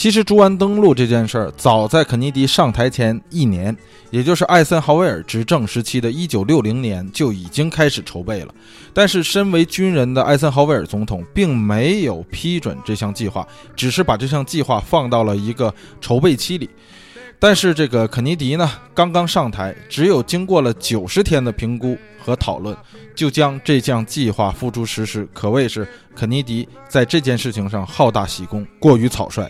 其实，朱安登陆这件事儿，早在肯尼迪上台前一年，也就是艾森豪威尔执政时期的一九六零年就已经开始筹备了。但是，身为军人的艾森豪威尔总统并没有批准这项计划，只是把这项计划放到了一个筹备期里。但是，这个肯尼迪呢，刚刚上台，只有经过了九十天的评估和讨论，就将这项计划付诸实施，可谓是肯尼迪在这件事情上好大喜功，过于草率。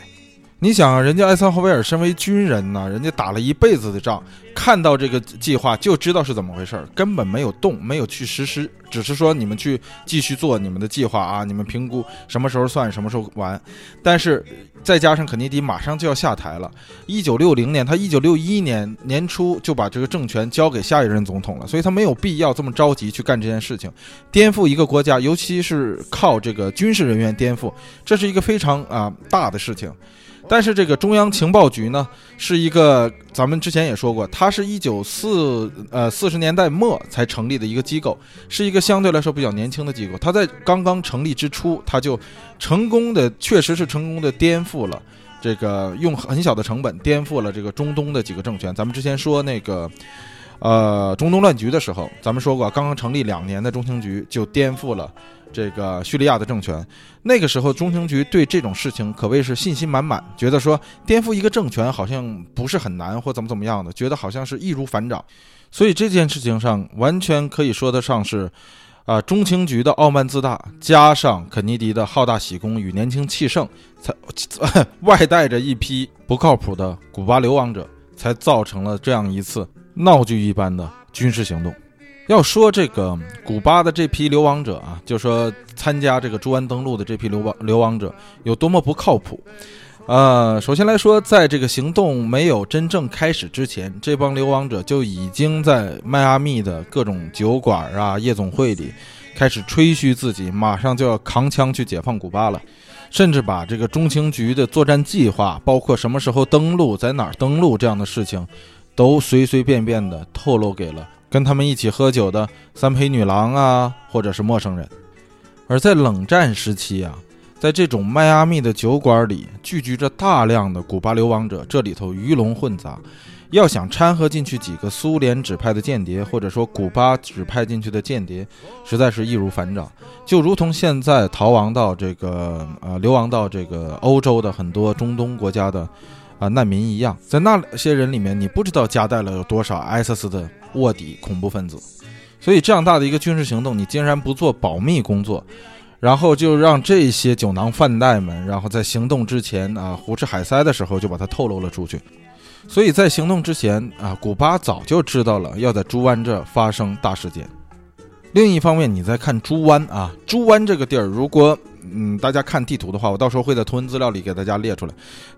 你想，人家艾森豪威尔身为军人呢，人家打了一辈子的仗，看到这个计划就知道是怎么回事儿，根本没有动，没有去实施，只是说你们去继续做你们的计划啊，你们评估什么时候算，什么时候完。但是再加上肯尼迪马上就要下台了，一九六零年，他一九六一年年初就把这个政权交给下一任总统了，所以他没有必要这么着急去干这件事情，颠覆一个国家，尤其是靠这个军事人员颠覆，这是一个非常啊大的事情。但是这个中央情报局呢，是一个咱们之前也说过，它是一九四呃四十年代末才成立的一个机构，是一个相对来说比较年轻的机构。它在刚刚成立之初，它就成功的，确实是成功的颠覆了这个用很小的成本颠覆了这个中东的几个政权。咱们之前说那个。呃，中东乱局的时候，咱们说过，刚刚成立两年的中情局就颠覆了这个叙利亚的政权。那个时候，中情局对这种事情可谓是信心满满，觉得说颠覆一个政权好像不是很难，或怎么怎么样的，觉得好像是易如反掌。所以这件事情上，完全可以说得上是，啊，中情局的傲慢自大，加上肯尼迪的好大喜功与年轻气盛，才外带着一批不靠谱的古巴流亡者，才造成了这样一次。闹剧一般的军事行动，要说这个古巴的这批流亡者啊，就说参加这个猪湾登陆的这批流亡流亡者有多么不靠谱。呃，首先来说，在这个行动没有真正开始之前，这帮流亡者就已经在迈阿密的各种酒馆啊、夜总会里开始吹嘘自己马上就要扛枪去解放古巴了，甚至把这个中情局的作战计划，包括什么时候登陆、在哪儿登陆这样的事情。都随随便便的透露给了跟他们一起喝酒的三陪女郎啊，或者是陌生人。而在冷战时期啊，在这种迈阿密的酒馆里聚集着大量的古巴流亡者，这里头鱼龙混杂，要想掺和进去几个苏联指派的间谍，或者说古巴指派进去的间谍，实在是易如反掌。就如同现在逃亡到这个呃流亡到这个欧洲的很多中东国家的。啊，难民一样，在那些人里面，你不知道夹带了有多少 ISIS 的卧底恐怖分子，所以这样大的一个军事行动，你竟然不做保密工作，然后就让这些酒囊饭袋们，然后在行动之前啊，胡吃海塞的时候就把它透露了出去。所以在行动之前啊，古巴早就知道了要在猪湾这发生大事件。另一方面，你再看猪湾啊，猪湾这个地儿，如果嗯，大家看地图的话，我到时候会在图文资料里给大家列出来。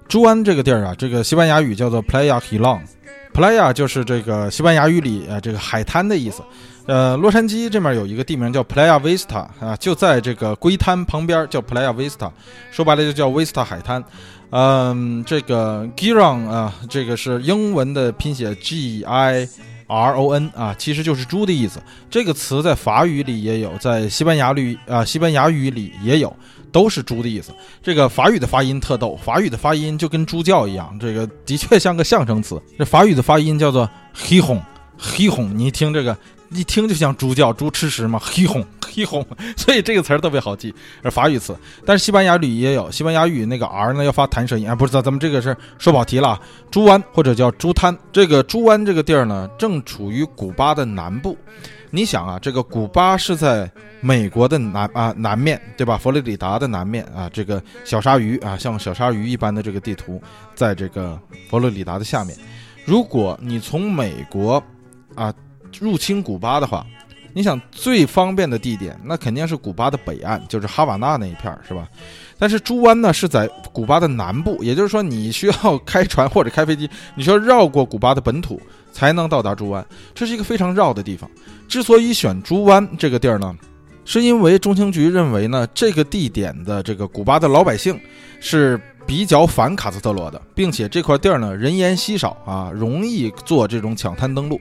朱安这个地儿啊，这个西班牙语叫做 Playa Hilong，Playa 就是这个西班牙语里啊这个海滩的意思。呃，洛杉矶这面有一个地名叫 Playa Vista 啊，就在这个龟滩旁边叫 Playa Vista，说白了就叫 Vista 海滩。嗯，这个 girong 啊，这个是英文的拼写 G I R O N 啊，其实就是猪的意思。这个词在法语里也有，在西班牙语啊，西班牙语里也有，都是猪的意思。这个法语的发音特逗，法语的发音就跟猪叫一样，这个的确像个象声词。这法语的发音叫做 h i h o n h i h o n 你听这个。一听就像猪叫，猪吃食嘛，嘿哄嘿哄，所以这个词儿特别好记，是法语词。但是西班牙语也有，西班牙语那个 r 呢要发弹舌音啊，不是，咱们这个是说跑题了啊。猪湾或者叫猪滩，这个猪湾这个地儿呢，正处于古巴的南部。你想啊，这个古巴是在美国的南啊南面对吧？佛罗里达的南面啊，这个小鲨鱼啊，像小鲨鱼一般的这个地图，在这个佛罗里达的下面。如果你从美国啊。入侵古巴的话，你想最方便的地点，那肯定是古巴的北岸，就是哈瓦那那一片儿，是吧？但是猪湾呢是在古巴的南部，也就是说你需要开船或者开飞机，你需要绕过古巴的本土才能到达猪湾，这是一个非常绕的地方。之所以选猪湾这个地儿呢，是因为中情局认为呢，这个地点的这个古巴的老百姓是比较反卡斯特罗的，并且这块地儿呢人烟稀少啊，容易做这种抢滩登陆。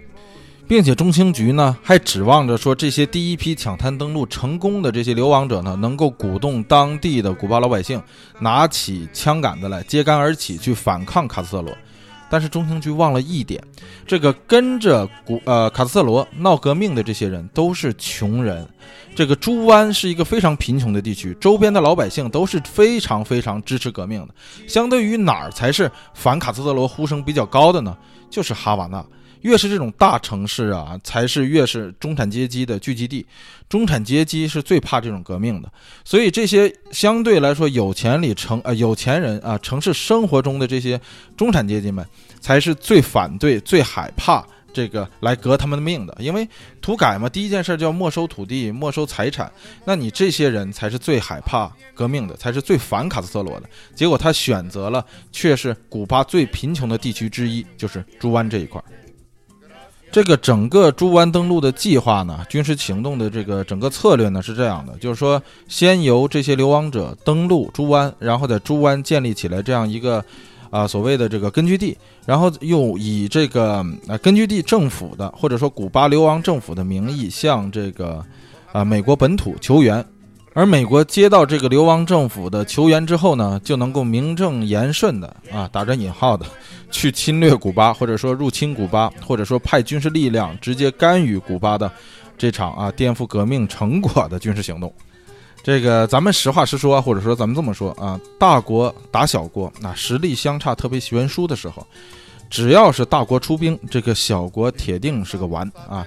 并且中情局呢还指望着说这些第一批抢滩登陆成功的这些流亡者呢，能够鼓动当地的古巴老百姓拿起枪杆子来揭竿而起去反抗卡斯特罗。但是中情局忘了一点，这个跟着古呃卡斯特罗闹革命的这些人都是穷人。这个猪湾是一个非常贫穷的地区，周边的老百姓都是非常非常支持革命的。相对于哪儿才是反卡斯特罗呼声比较高的呢？就是哈瓦那。越是这种大城市啊，才是越是中产阶级的聚集地。中产阶级是最怕这种革命的，所以这些相对来说有钱里城呃有钱人啊，城市生活中的这些中产阶级们，才是最反对、最害怕这个来革他们的命的。因为土改嘛，第一件事叫没收土地、没收财产。那你这些人才是最害怕革命的，才是最反卡斯特罗的。结果他选择了却是古巴最贫穷的地区之一，就是猪湾这一块。这个整个猪湾登陆的计划呢，军事行动的这个整个策略呢是这样的，就是说，先由这些流亡者登陆猪湾，然后在猪湾建立起来这样一个，啊所谓的这个根据地，然后又以这个呃根据地政府的或者说古巴流亡政府的名义向这个，啊美国本土求援。而美国接到这个流亡政府的求援之后呢，就能够名正言顺的啊，打着引号的，去侵略古巴，或者说入侵古巴，或者说派军事力量直接干预古巴的这场啊颠覆革命成果的军事行动。这个咱们实话实说，或者说咱们这么说啊，大国打小国，那实力相差特别悬殊的时候，只要是大国出兵，这个小国铁定是个完啊。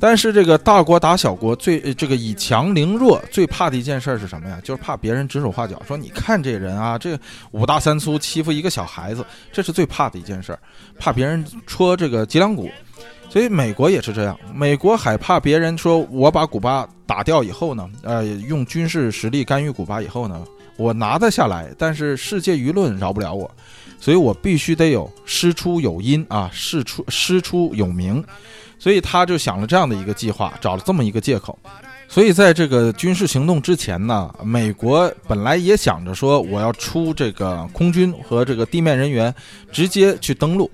但是这个大国打小国，最这个以强凌弱，最怕的一件事是什么呀？就是怕别人指手画脚，说你看这人啊，这五大三粗欺负一个小孩子，这是最怕的一件事，怕别人戳这个脊梁骨。所以美国也是这样，美国害怕别人说我把古巴打掉以后呢，呃，用军事实力干预古巴以后呢，我拿得下来，但是世界舆论饶不了我，所以我必须得有师出有因啊，师出师出有名。所以他就想了这样的一个计划，找了这么一个借口。所以在这个军事行动之前呢，美国本来也想着说，我要出这个空军和这个地面人员直接去登陆，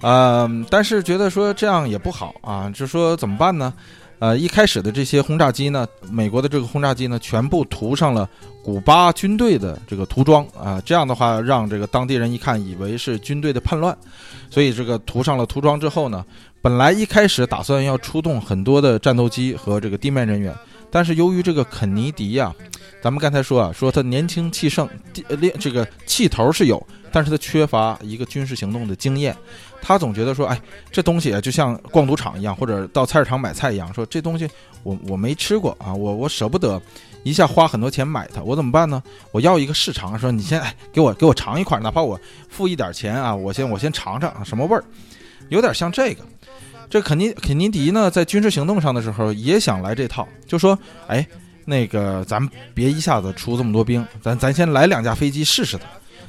嗯，但是觉得说这样也不好啊，就说怎么办呢？呃，一开始的这些轰炸机呢，美国的这个轰炸机呢，全部涂上了古巴军队的这个涂装啊，这样的话让这个当地人一看，以为是军队的叛乱，所以这个涂上了涂装之后呢。本来一开始打算要出动很多的战斗机和这个地面人员，但是由于这个肯尼迪呀，咱们刚才说啊，说他年轻气盛，练这个气头是有，但是他缺乏一个军事行动的经验。他总觉得说，哎，这东西啊就像逛赌场一样，或者到菜市场买菜一样，说这东西我我没吃过啊，我我舍不得一下花很多钱买它，我怎么办呢？我要一个试尝，说你先哎给我给我尝一块，哪怕我付一点钱啊，我先我先尝尝什么味儿，有点像这个。这肯尼肯尼迪呢，在军事行动上的时候也想来这套，就说：“哎，那个咱别一下子出这么多兵，咱咱先来两架飞机试试它。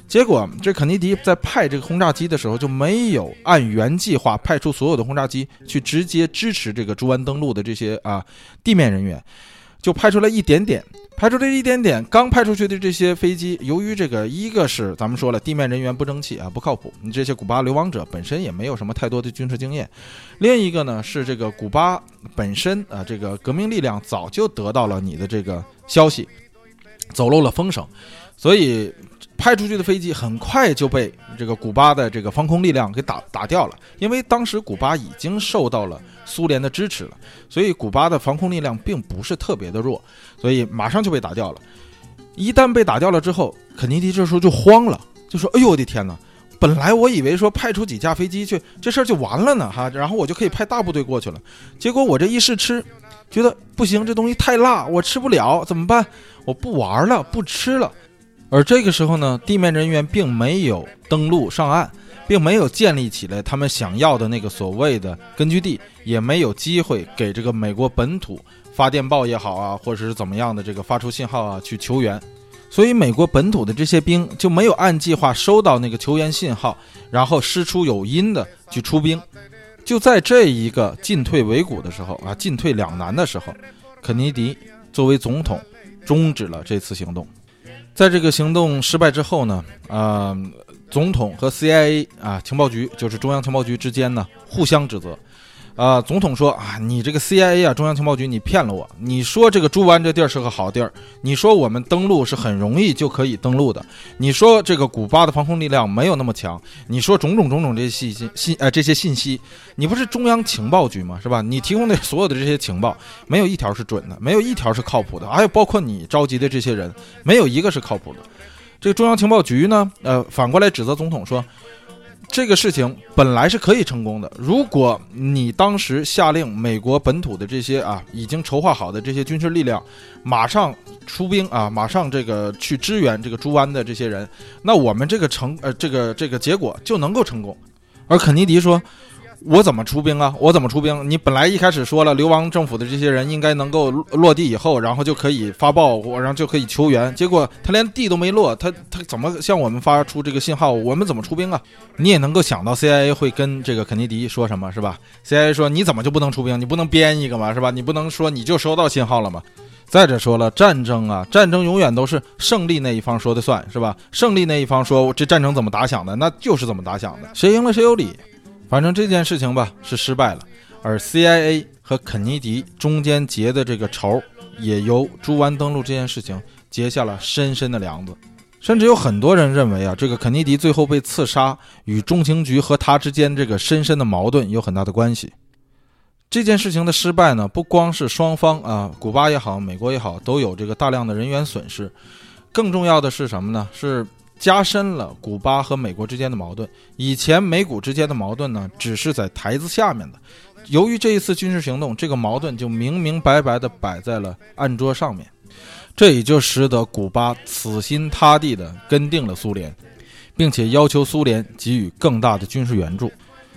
结果这肯尼迪在派这个轰炸机的时候就没有按原计划派出所有的轰炸机去直接支持这个猪湾登陆的这些啊地面人员，就派出了一点点。派出这一点点，刚派出去的这些飞机，由于这个一个是咱们说了，地面人员不争气啊，不靠谱。你这些古巴流亡者本身也没有什么太多的军事经验。另一个呢是这个古巴本身啊，这个革命力量早就得到了你的这个消息，走漏了风声，所以。派出去的飞机很快就被这个古巴的这个防空力量给打打掉了，因为当时古巴已经受到了苏联的支持了，所以古巴的防空力量并不是特别的弱，所以马上就被打掉了。一旦被打掉了之后，肯尼迪这时候就慌了，就说：“哎呦我的天哪！本来我以为说派出几架飞机去，这事儿就完了呢，哈，然后我就可以派大部队过去了。结果我这一试吃，觉得不行，这东西太辣，我吃不了，怎么办？我不玩了，不吃了。”而这个时候呢，地面人员并没有登陆上岸，并没有建立起来他们想要的那个所谓的根据地，也没有机会给这个美国本土发电报也好啊，或者是怎么样的这个发出信号啊去求援，所以美国本土的这些兵就没有按计划收到那个求援信号，然后师出有因的去出兵。就在这一个进退维谷的时候啊，进退两难的时候，肯尼迪作为总统终止了这次行动。在这个行动失败之后呢，啊，总统和 CIA 啊情报局，就是中央情报局之间呢，互相指责。啊，总统说啊，你这个 CIA 啊，中央情报局，你骗了我。你说这个猪湾这地儿是个好地儿，你说我们登陆是很容易就可以登陆的，你说这个古巴的防空力量没有那么强，你说种种种种这些信息信呃这些信息，你不是中央情报局吗？是吧？你提供的所有的这些情报，没有一条是准的，没有一条是靠谱的，还有包括你召集的这些人，没有一个是靠谱的。这个中央情报局呢，呃，反过来指责总统说。这个事情本来是可以成功的，如果你当时下令美国本土的这些啊已经筹划好的这些军事力量，马上出兵啊，马上这个去支援这个猪湾的这些人，那我们这个成呃这个这个结果就能够成功。而肯尼迪说。我怎么出兵啊？我怎么出兵？你本来一开始说了，流亡政府的这些人应该能够落地以后，然后就可以发报，然后就可以求援。结果他连地都没落，他他怎么向我们发出这个信号？我们怎么出兵啊？你也能够想到 CIA 会跟这个肯尼迪说什么是吧？CIA 说你怎么就不能出兵？你不能编一个吗？是吧？你不能说你就收到信号了吗？再者说了，战争啊，战争永远都是胜利那一方说的算是吧？胜利那一方说这战争怎么打响的，那就是怎么打响的，谁赢了谁有理。反正这件事情吧是失败了，而 CIA 和肯尼迪中间结的这个仇，也由猪湾登陆这件事情结下了深深的梁子。甚至有很多人认为啊，这个肯尼迪最后被刺杀与中情局和他之间这个深深的矛盾有很大的关系。这件事情的失败呢，不光是双方啊，古巴也好，美国也好，都有这个大量的人员损失。更重要的是什么呢？是。加深了古巴和美国之间的矛盾。以前美古之间的矛盾呢，只是在台子下面的。由于这一次军事行动，这个矛盾就明明白白地摆在了案桌上面。这也就使得古巴死心塌地地跟定了苏联，并且要求苏联给予更大的军事援助。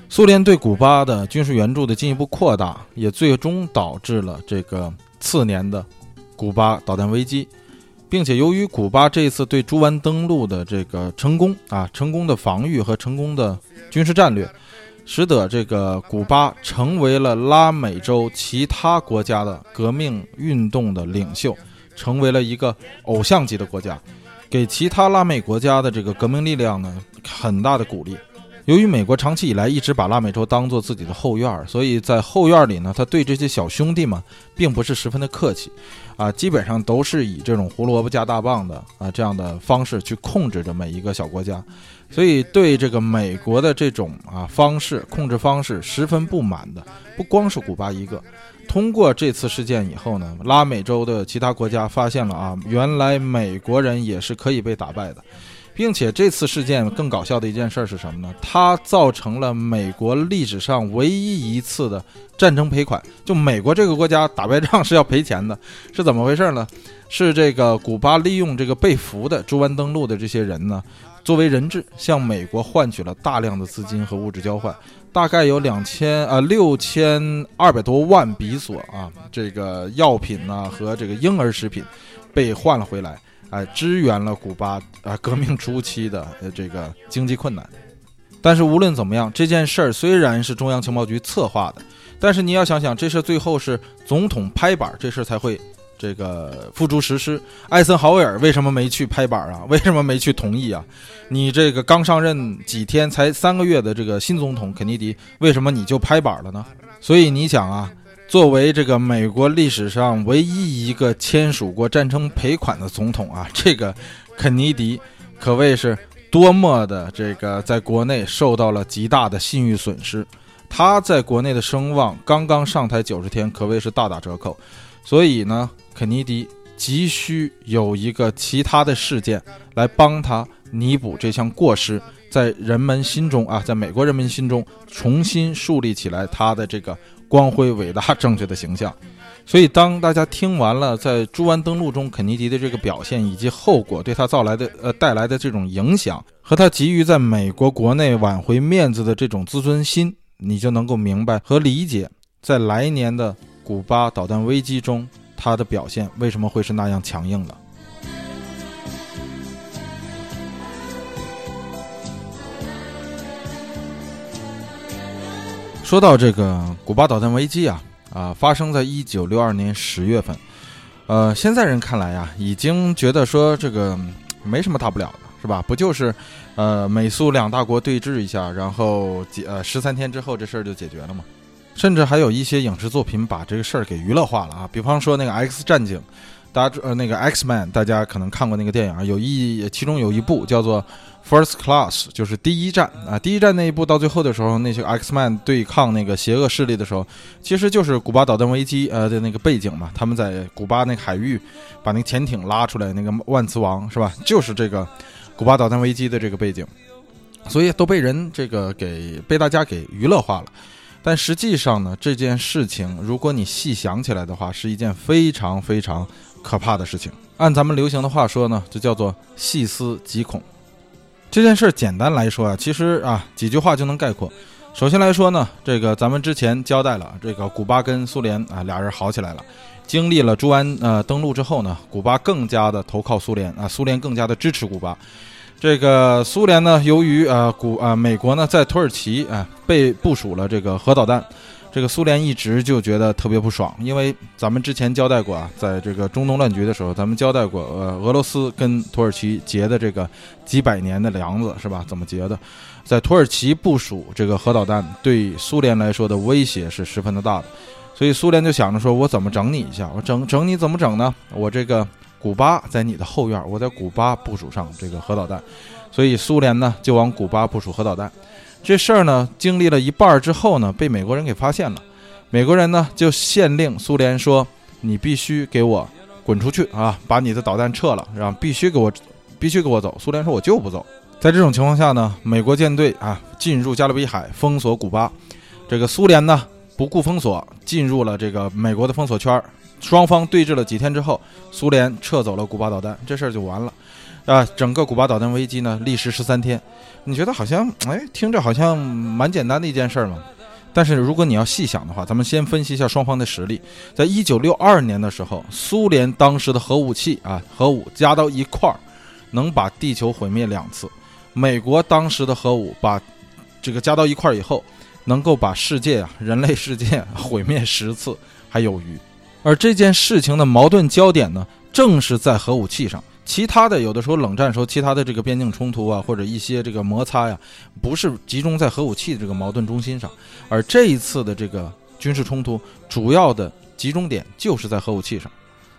苏联对古巴的军事援助的进一步扩大，也最终导致了这个次年的古巴导弹危机。并且由于古巴这一次对猪湾登陆的这个成功啊，成功的防御和成功的军事战略，使得这个古巴成为了拉美洲其他国家的革命运动的领袖，成为了一个偶像级的国家，给其他拉美国家的这个革命力量呢很大的鼓励。由于美国长期以来一直把拉美洲当做自己的后院，所以在后院里呢，他对这些小兄弟们并不是十分的客气，啊，基本上都是以这种胡萝卜加大棒的啊这样的方式去控制着每一个小国家，所以对这个美国的这种啊方式控制方式十分不满的，不光是古巴一个。通过这次事件以后呢，拉美洲的其他国家发现了啊，原来美国人也是可以被打败的。并且这次事件更搞笑的一件事是什么呢？它造成了美国历史上唯一一次的战争赔款。就美国这个国家打败仗是要赔钱的，是怎么回事呢？是这个古巴利用这个被俘的猪湾登陆的这些人呢，作为人质向美国换取了大量的资金和物质交换，大概有两千啊六千二百多万比索啊，这个药品呢和这个婴儿食品被换了回来，哎，支援了古巴啊革命初期的呃这个经济困难。但是无论怎么样，这件事儿虽然是中央情报局策划的，但是你要想想，这事最后是总统拍板，这事才会这个付诸实施。艾森豪威尔为什么没去拍板啊？为什么没去同意啊？你这个刚上任几天，才三个月的这个新总统肯尼迪，为什么你就拍板了呢？所以你想啊，作为这个美国历史上唯一一个签署过战争赔款的总统啊，这个肯尼迪可谓是。多么的这个在国内受到了极大的信誉损失，他在国内的声望刚刚上台九十天，可谓是大打折扣。所以呢，肯尼迪急需有一个其他的事件来帮他弥补这项过失，在人们心中啊，在美国人民心中重新树立起来他的这个光辉、伟大、正确的形象。所以，当大家听完了在猪湾登陆中肯尼迪的这个表现以及后果对他造来的呃带来的这种影响，和他急于在美国国内挽回面子的这种自尊心，你就能够明白和理解，在来年的古巴导弹危机中，他的表现为什么会是那样强硬了。说到这个古巴导弹危机啊。啊，发生在一九六二年十月份，呃，现在人看来呀，已经觉得说这个没什么大不了的，是吧？不就是，呃，美苏两大国对峙一下，然后几呃十三天之后这事儿就解决了吗？甚至还有一些影视作品把这个事儿给娱乐化了啊，比方说那个《X 战警》，大家呃那个《X Man》，大家可能看过那个电影，有一其中有一部叫做。First Class 就是第一站啊，第一站那一步到最后的时候，那些 X Man 对抗那个邪恶势力的时候，其实就是古巴导弹危机呃的那个背景嘛。他们在古巴那个海域把那个潜艇拉出来，那个万磁王是吧？就是这个古巴导弹危机的这个背景，所以都被人这个给被大家给娱乐化了。但实际上呢，这件事情如果你细想起来的话，是一件非常非常可怕的事情。按咱们流行的话说呢，就叫做细思极恐。这件事简单来说啊，其实啊几句话就能概括。首先来说呢，这个咱们之前交代了，这个古巴跟苏联啊俩人好起来了。经历了朱安呃登陆之后呢，古巴更加的投靠苏联啊，苏联更加的支持古巴。这个苏联呢，由于呃古啊美国呢在土耳其啊被部署了这个核导弹。这个苏联一直就觉得特别不爽，因为咱们之前交代过啊，在这个中东乱局的时候，咱们交代过，呃，俄罗斯跟土耳其结的这个几百年的梁子是吧？怎么结的？在土耳其部署这个核导弹，对苏联来说的威胁是十分的大的，所以苏联就想着说，我怎么整你一下？我整整你怎么整呢？我这个古巴在你的后院，我在古巴部署上这个核导弹，所以苏联呢就往古巴部署核导弹。这事儿呢，经历了一半之后呢，被美国人给发现了。美国人呢就限令苏联说：“你必须给我滚出去啊，把你的导弹撤了，然后必须给我，必须给我走。”苏联说：“我就不走。”在这种情况下呢，美国舰队啊进入加勒比海，封锁古巴。这个苏联呢不顾封锁，进入了这个美国的封锁圈。双方对峙了几天之后，苏联撤走了古巴导弹，这事儿就完了。啊，整个古巴导弹危机呢，历时十三天。你觉得好像，哎，听着好像蛮简单的一件事嘛。但是如果你要细想的话，咱们先分析一下双方的实力。在一九六二年的时候，苏联当时的核武器啊，核武加到一块儿，能把地球毁灭两次；美国当时的核武把这个加到一块儿以后，能够把世界啊，人类世界毁灭十次还有余。而这件事情的矛盾焦点呢，正是在核武器上。其他的有的时候冷战时候，其他的这个边境冲突啊，或者一些这个摩擦呀，不是集中在核武器的这个矛盾中心上，而这一次的这个军事冲突主要的集中点就是在核武器上，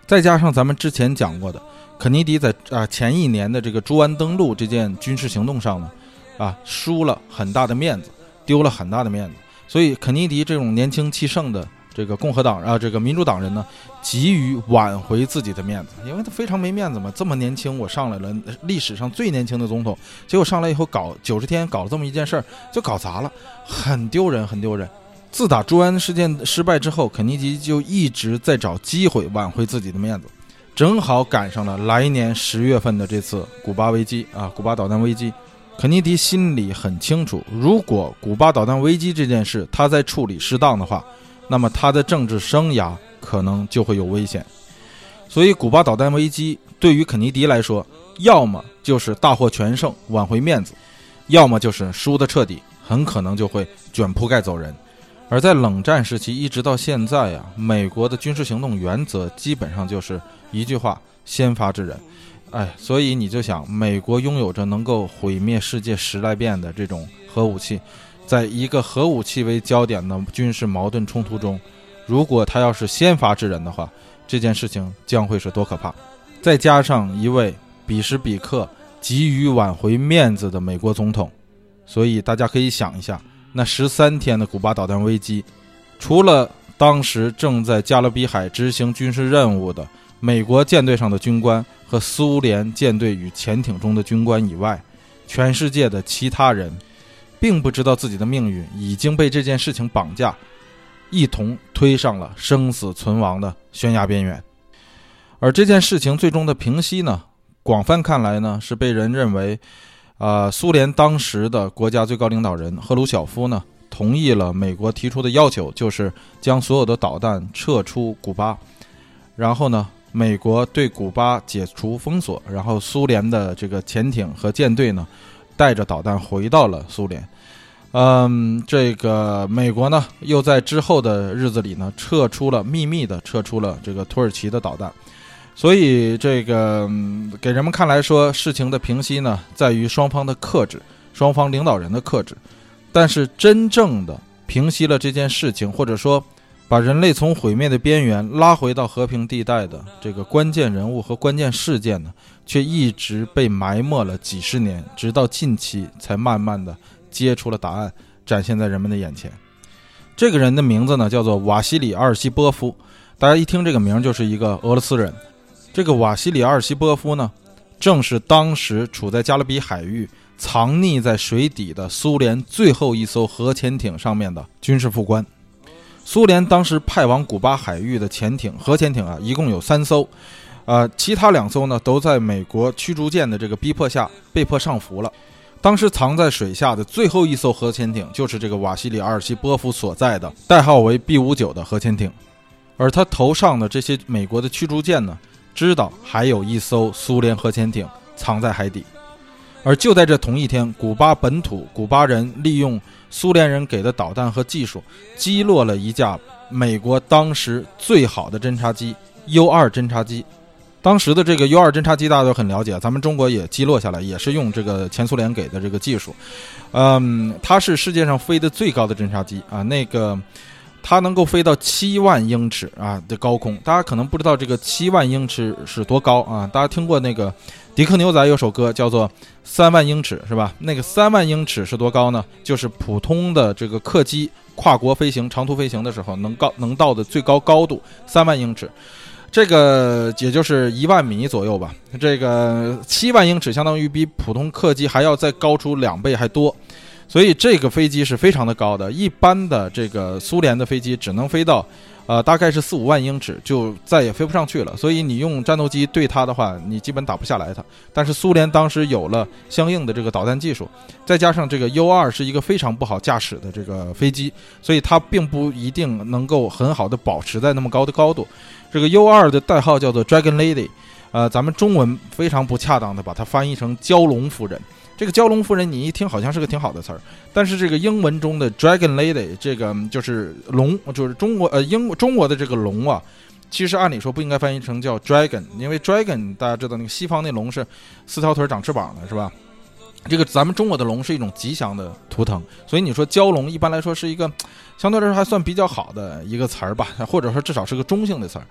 再加上咱们之前讲过的，肯尼迪在啊前一年的这个猪湾登陆这件军事行动上呢，啊输了很大的面子，丢了很大的面子，所以肯尼迪这种年轻气盛的。这个共和党啊，这个民主党人呢，急于挽回自己的面子，因为他非常没面子嘛。这么年轻，我上来了，历史上最年轻的总统，结果上来以后搞九十天，搞了这么一件事儿，就搞砸了，很丢人，很丢人。自打朱安事件失败之后，肯尼迪就一直在找机会挽回自己的面子。正好赶上了来年十月份的这次古巴危机啊，古巴导弹危机。肯尼迪心里很清楚，如果古巴导弹危机这件事他在处理适当的话，那么他的政治生涯可能就会有危险。所以，古巴导弹危机对于肯尼迪来说，要么就是大获全胜，挽回面子；要么就是输得彻底，很可能就会卷铺盖走人。而在冷战时期一直到现在呀，美国的军事行动原则基本上就是一句话：先发制人。哎，所以你就想，美国拥有着能够毁灭世界十来遍的这种核武器，在一个核武器为焦点的军事矛盾冲突中，如果他要是先发制人的话，这件事情将会是多可怕！再加上一位彼时彼刻急于挽回面子的美国总统，所以大家可以想一下，那十三天的古巴导弹危机，除了当时正在加勒比海执行军事任务的美国舰队上的军官。和苏联舰队与潜艇中的军官以外，全世界的其他人，并不知道自己的命运已经被这件事情绑架，一同推上了生死存亡的悬崖边缘。而这件事情最终的平息呢，广泛看来呢，是被人认为，啊，苏联当时的国家最高领导人赫鲁晓夫呢，同意了美国提出的要求，就是将所有的导弹撤出古巴，然后呢。美国对古巴解除封锁，然后苏联的这个潜艇和舰队呢，带着导弹回到了苏联。嗯，这个美国呢，又在之后的日子里呢，撤出了秘密的撤出了这个土耳其的导弹。所以，这个给人们看来说，事情的平息呢，在于双方的克制，双方领导人的克制。但是，真正的平息了这件事情，或者说。把人类从毁灭的边缘拉回到和平地带的这个关键人物和关键事件呢，却一直被埋没了几十年，直到近期才慢慢的揭出了答案，展现在人们的眼前。这个人的名字呢，叫做瓦西里·阿尔西波夫。大家一听这个名，就是一个俄罗斯人。这个瓦西里·阿尔西波夫呢，正是当时处在加勒比海域、藏匿在水底的苏联最后一艘核潜艇上面的军事副官。苏联当时派往古巴海域的潜艇、核潜艇啊，一共有三艘，呃，其他两艘呢都在美国驱逐舰的这个逼迫下被迫上浮了。当时藏在水下的最后一艘核潜艇，就是这个瓦西里·阿尔西波夫所在的代号为 B 五九的核潜艇，而他头上的这些美国的驱逐舰呢，知道还有一艘苏联核潜艇藏在海底。而就在这同一天，古巴本土古巴人利用苏联人给的导弹和技术，击落了一架美国当时最好的侦察机 U 二侦察机。当时的这个 U 二侦察机大家都很了解，咱们中国也击落下来，也是用这个前苏联给的这个技术。嗯，它是世界上飞得最高的侦察机啊，那个它能够飞到七万英尺啊的高空。大家可能不知道这个七万英尺是多高啊？大家听过那个？迪克牛仔有首歌叫做《三万英尺》，是吧？那个三万英尺是多高呢？就是普通的这个客机跨国飞行、长途飞行的时候能高能到的最高高度，三万英尺，这个也就是一万米左右吧。这个七万英尺相当于比普通客机还要再高出两倍还多，所以这个飞机是非常的高的。一般的这个苏联的飞机只能飞到。呃，大概是四五万英尺，就再也飞不上去了。所以你用战斗机对它的话，你基本打不下来它。但是苏联当时有了相应的这个导弹技术，再加上这个 U 二是一个非常不好驾驶的这个飞机，所以它并不一定能够很好的保持在那么高的高度。这个 U 二的代号叫做 Dragon Lady，呃，咱们中文非常不恰当的把它翻译成蛟龙夫人。这个蛟龙夫人，你一听好像是个挺好的词儿，但是这个英文中的 Dragon Lady，这个就是龙，就是中国呃英中国的这个龙啊，其实按理说不应该翻译成叫 Dragon，因为 Dragon 大家知道那个西方那龙是四条腿长翅膀的，是吧？这个咱们中国的龙是一种吉祥的图腾，所以你说蛟龙一般来说是一个相对来说还算比较好的一个词儿吧，或者说至少是个中性的词儿。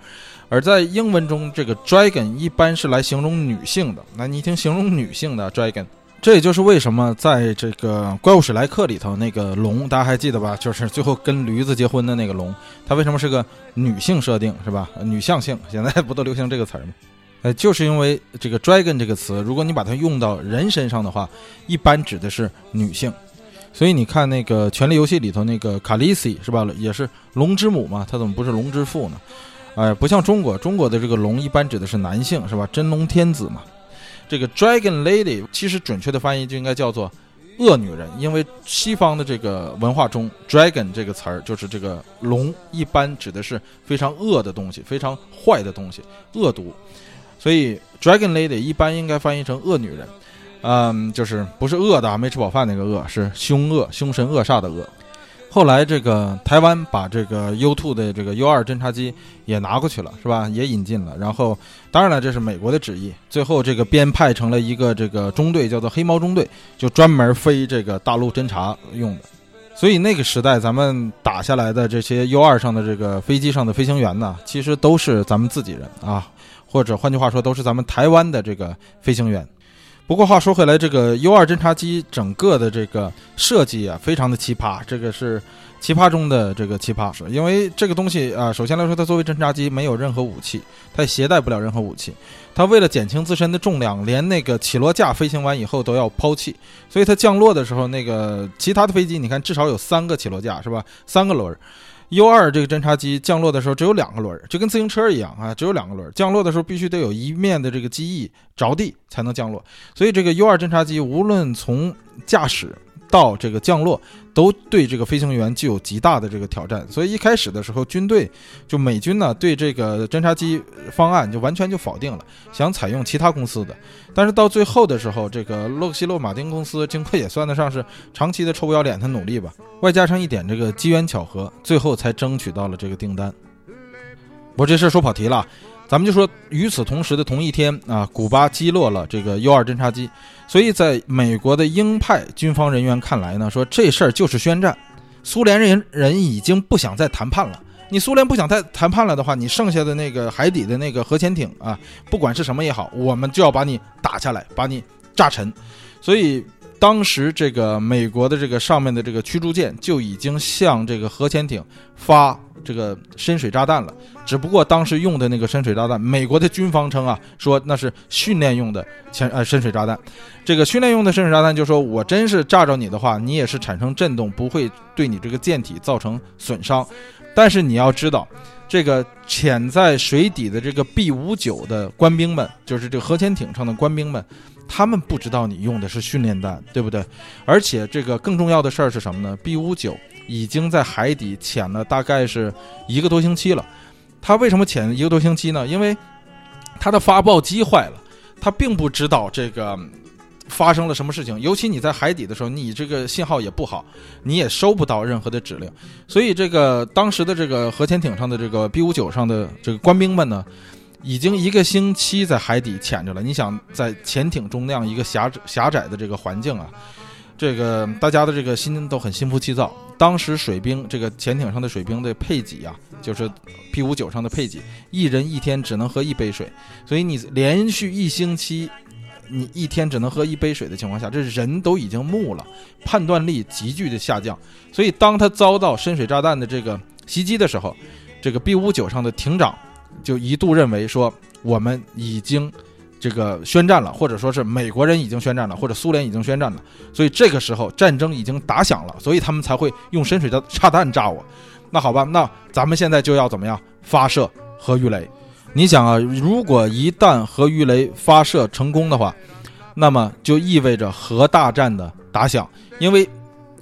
而在英文中，这个 Dragon 一般是来形容女性的，那你一听形容女性的 Dragon。这也就是为什么在这个《怪物史莱克》里头，那个龙大家还记得吧？就是最后跟驴子结婚的那个龙，它为什么是个女性设定，是吧？女性性，现在不都流行这个词儿吗？呃，就是因为这个 “dragon” 这个词，如果你把它用到人身上的话，一般指的是女性。所以你看那个《权力游戏》里头那个卡莉西，是吧？也是龙之母嘛，她怎么不是龙之父呢？哎，不像中国，中国的这个龙一般指的是男性，是吧？真龙天子嘛。这个 Dragon Lady 其实准确的翻译就应该叫做恶女人，因为西方的这个文化中，Dragon 这个词儿就是这个龙，一般指的是非常恶的东西，非常坏的东西，恶毒。所以 Dragon Lady 一般应该翻译成恶女人，嗯，就是不是饿的没吃饱饭那个饿，是凶恶、凶神恶煞的恶。后来这个台湾把这个 U2 的这个 U2 侦察机也拿过去了，是吧？也引进了。然后，当然了，这是美国的旨意。最后这个编派成了一个这个中队，叫做黑猫中队，就专门飞这个大陆侦察用的。所以那个时代咱们打下来的这些 U2 上的这个飞机上的飞行员呢，其实都是咱们自己人啊，或者换句话说，都是咱们台湾的这个飞行员。不过话说回来，这个 U 二侦察机整个的这个设计啊，非常的奇葩，这个是奇葩中的这个奇葩。是因为这个东西啊，首先来说，它作为侦察机没有任何武器，它携带不了任何武器。它为了减轻自身的重量，连那个起落架飞行完以后都要抛弃。所以它降落的时候，那个其他的飞机，你看至少有三个起落架，是吧？三个轮儿。U 二这个侦察机降落的时候只有两个轮儿，就跟自行车一样啊，只有两个轮儿。降落的时候必须得有一面的这个机翼着地才能降落，所以这个 U 二侦察机无论从驾驶。到这个降落，都对这个飞行员具有极大的这个挑战。所以一开始的时候，军队就美军呢对这个侦察机方案就完全就否定了，想采用其他公司的。但是到最后的时候，这个洛克希洛马丁公司经过也算得上是长期的臭不要脸的努力吧，外加上一点这个机缘巧合，最后才争取到了这个订单。我这事说跑题了。咱们就说，与此同时的同一天啊，古巴击落了这个 U 二侦察机，所以在美国的鹰派军方人员看来呢，说这事儿就是宣战，苏联人人已经不想再谈判了。你苏联不想再谈判了的话，你剩下的那个海底的那个核潜艇啊，不管是什么也好，我们就要把你打下来，把你炸沉。所以当时这个美国的这个上面的这个驱逐舰就已经向这个核潜艇发。这个深水炸弹了，只不过当时用的那个深水炸弹，美国的军方称啊，说那是训练用的潜呃深水炸弹。这个训练用的深水炸弹，就说我真是炸着你的话，你也是产生震动，不会对你这个舰体造成损伤。但是你要知道，这个潜在水底的这个 B 五九的官兵们，就是这个核潜艇上的官兵们，他们不知道你用的是训练弹，对不对？而且这个更重要的事儿是什么呢？B 五九。已经在海底潜了大概是一个多星期了，他为什么潜一个多星期呢？因为他的发报机坏了，他并不知道这个发生了什么事情。尤其你在海底的时候，你这个信号也不好，你也收不到任何的指令。所以这个当时的这个核潜艇上的这个 B 五九上的这个官兵们呢，已经一个星期在海底潜着了。你想在潜艇中那样一个狭狭窄的这个环境啊？这个大家的这个心都很心浮气躁。当时水兵这个潜艇上的水兵的配给啊，就是 P 五九上的配给，一人一天只能喝一杯水。所以你连续一星期，你一天只能喝一杯水的情况下，这人都已经木了，判断力急剧的下降。所以当他遭到深水炸弹的这个袭击的时候，这个 B 五九上的艇长就一度认为说，我们已经。这个宣战了，或者说是美国人已经宣战了，或者苏联已经宣战了，所以这个时候战争已经打响了，所以他们才会用深水的炸弹炸我。那好吧，那咱们现在就要怎么样发射核鱼雷？你想啊，如果一旦核鱼雷发射成功的话，那么就意味着核大战的打响，因为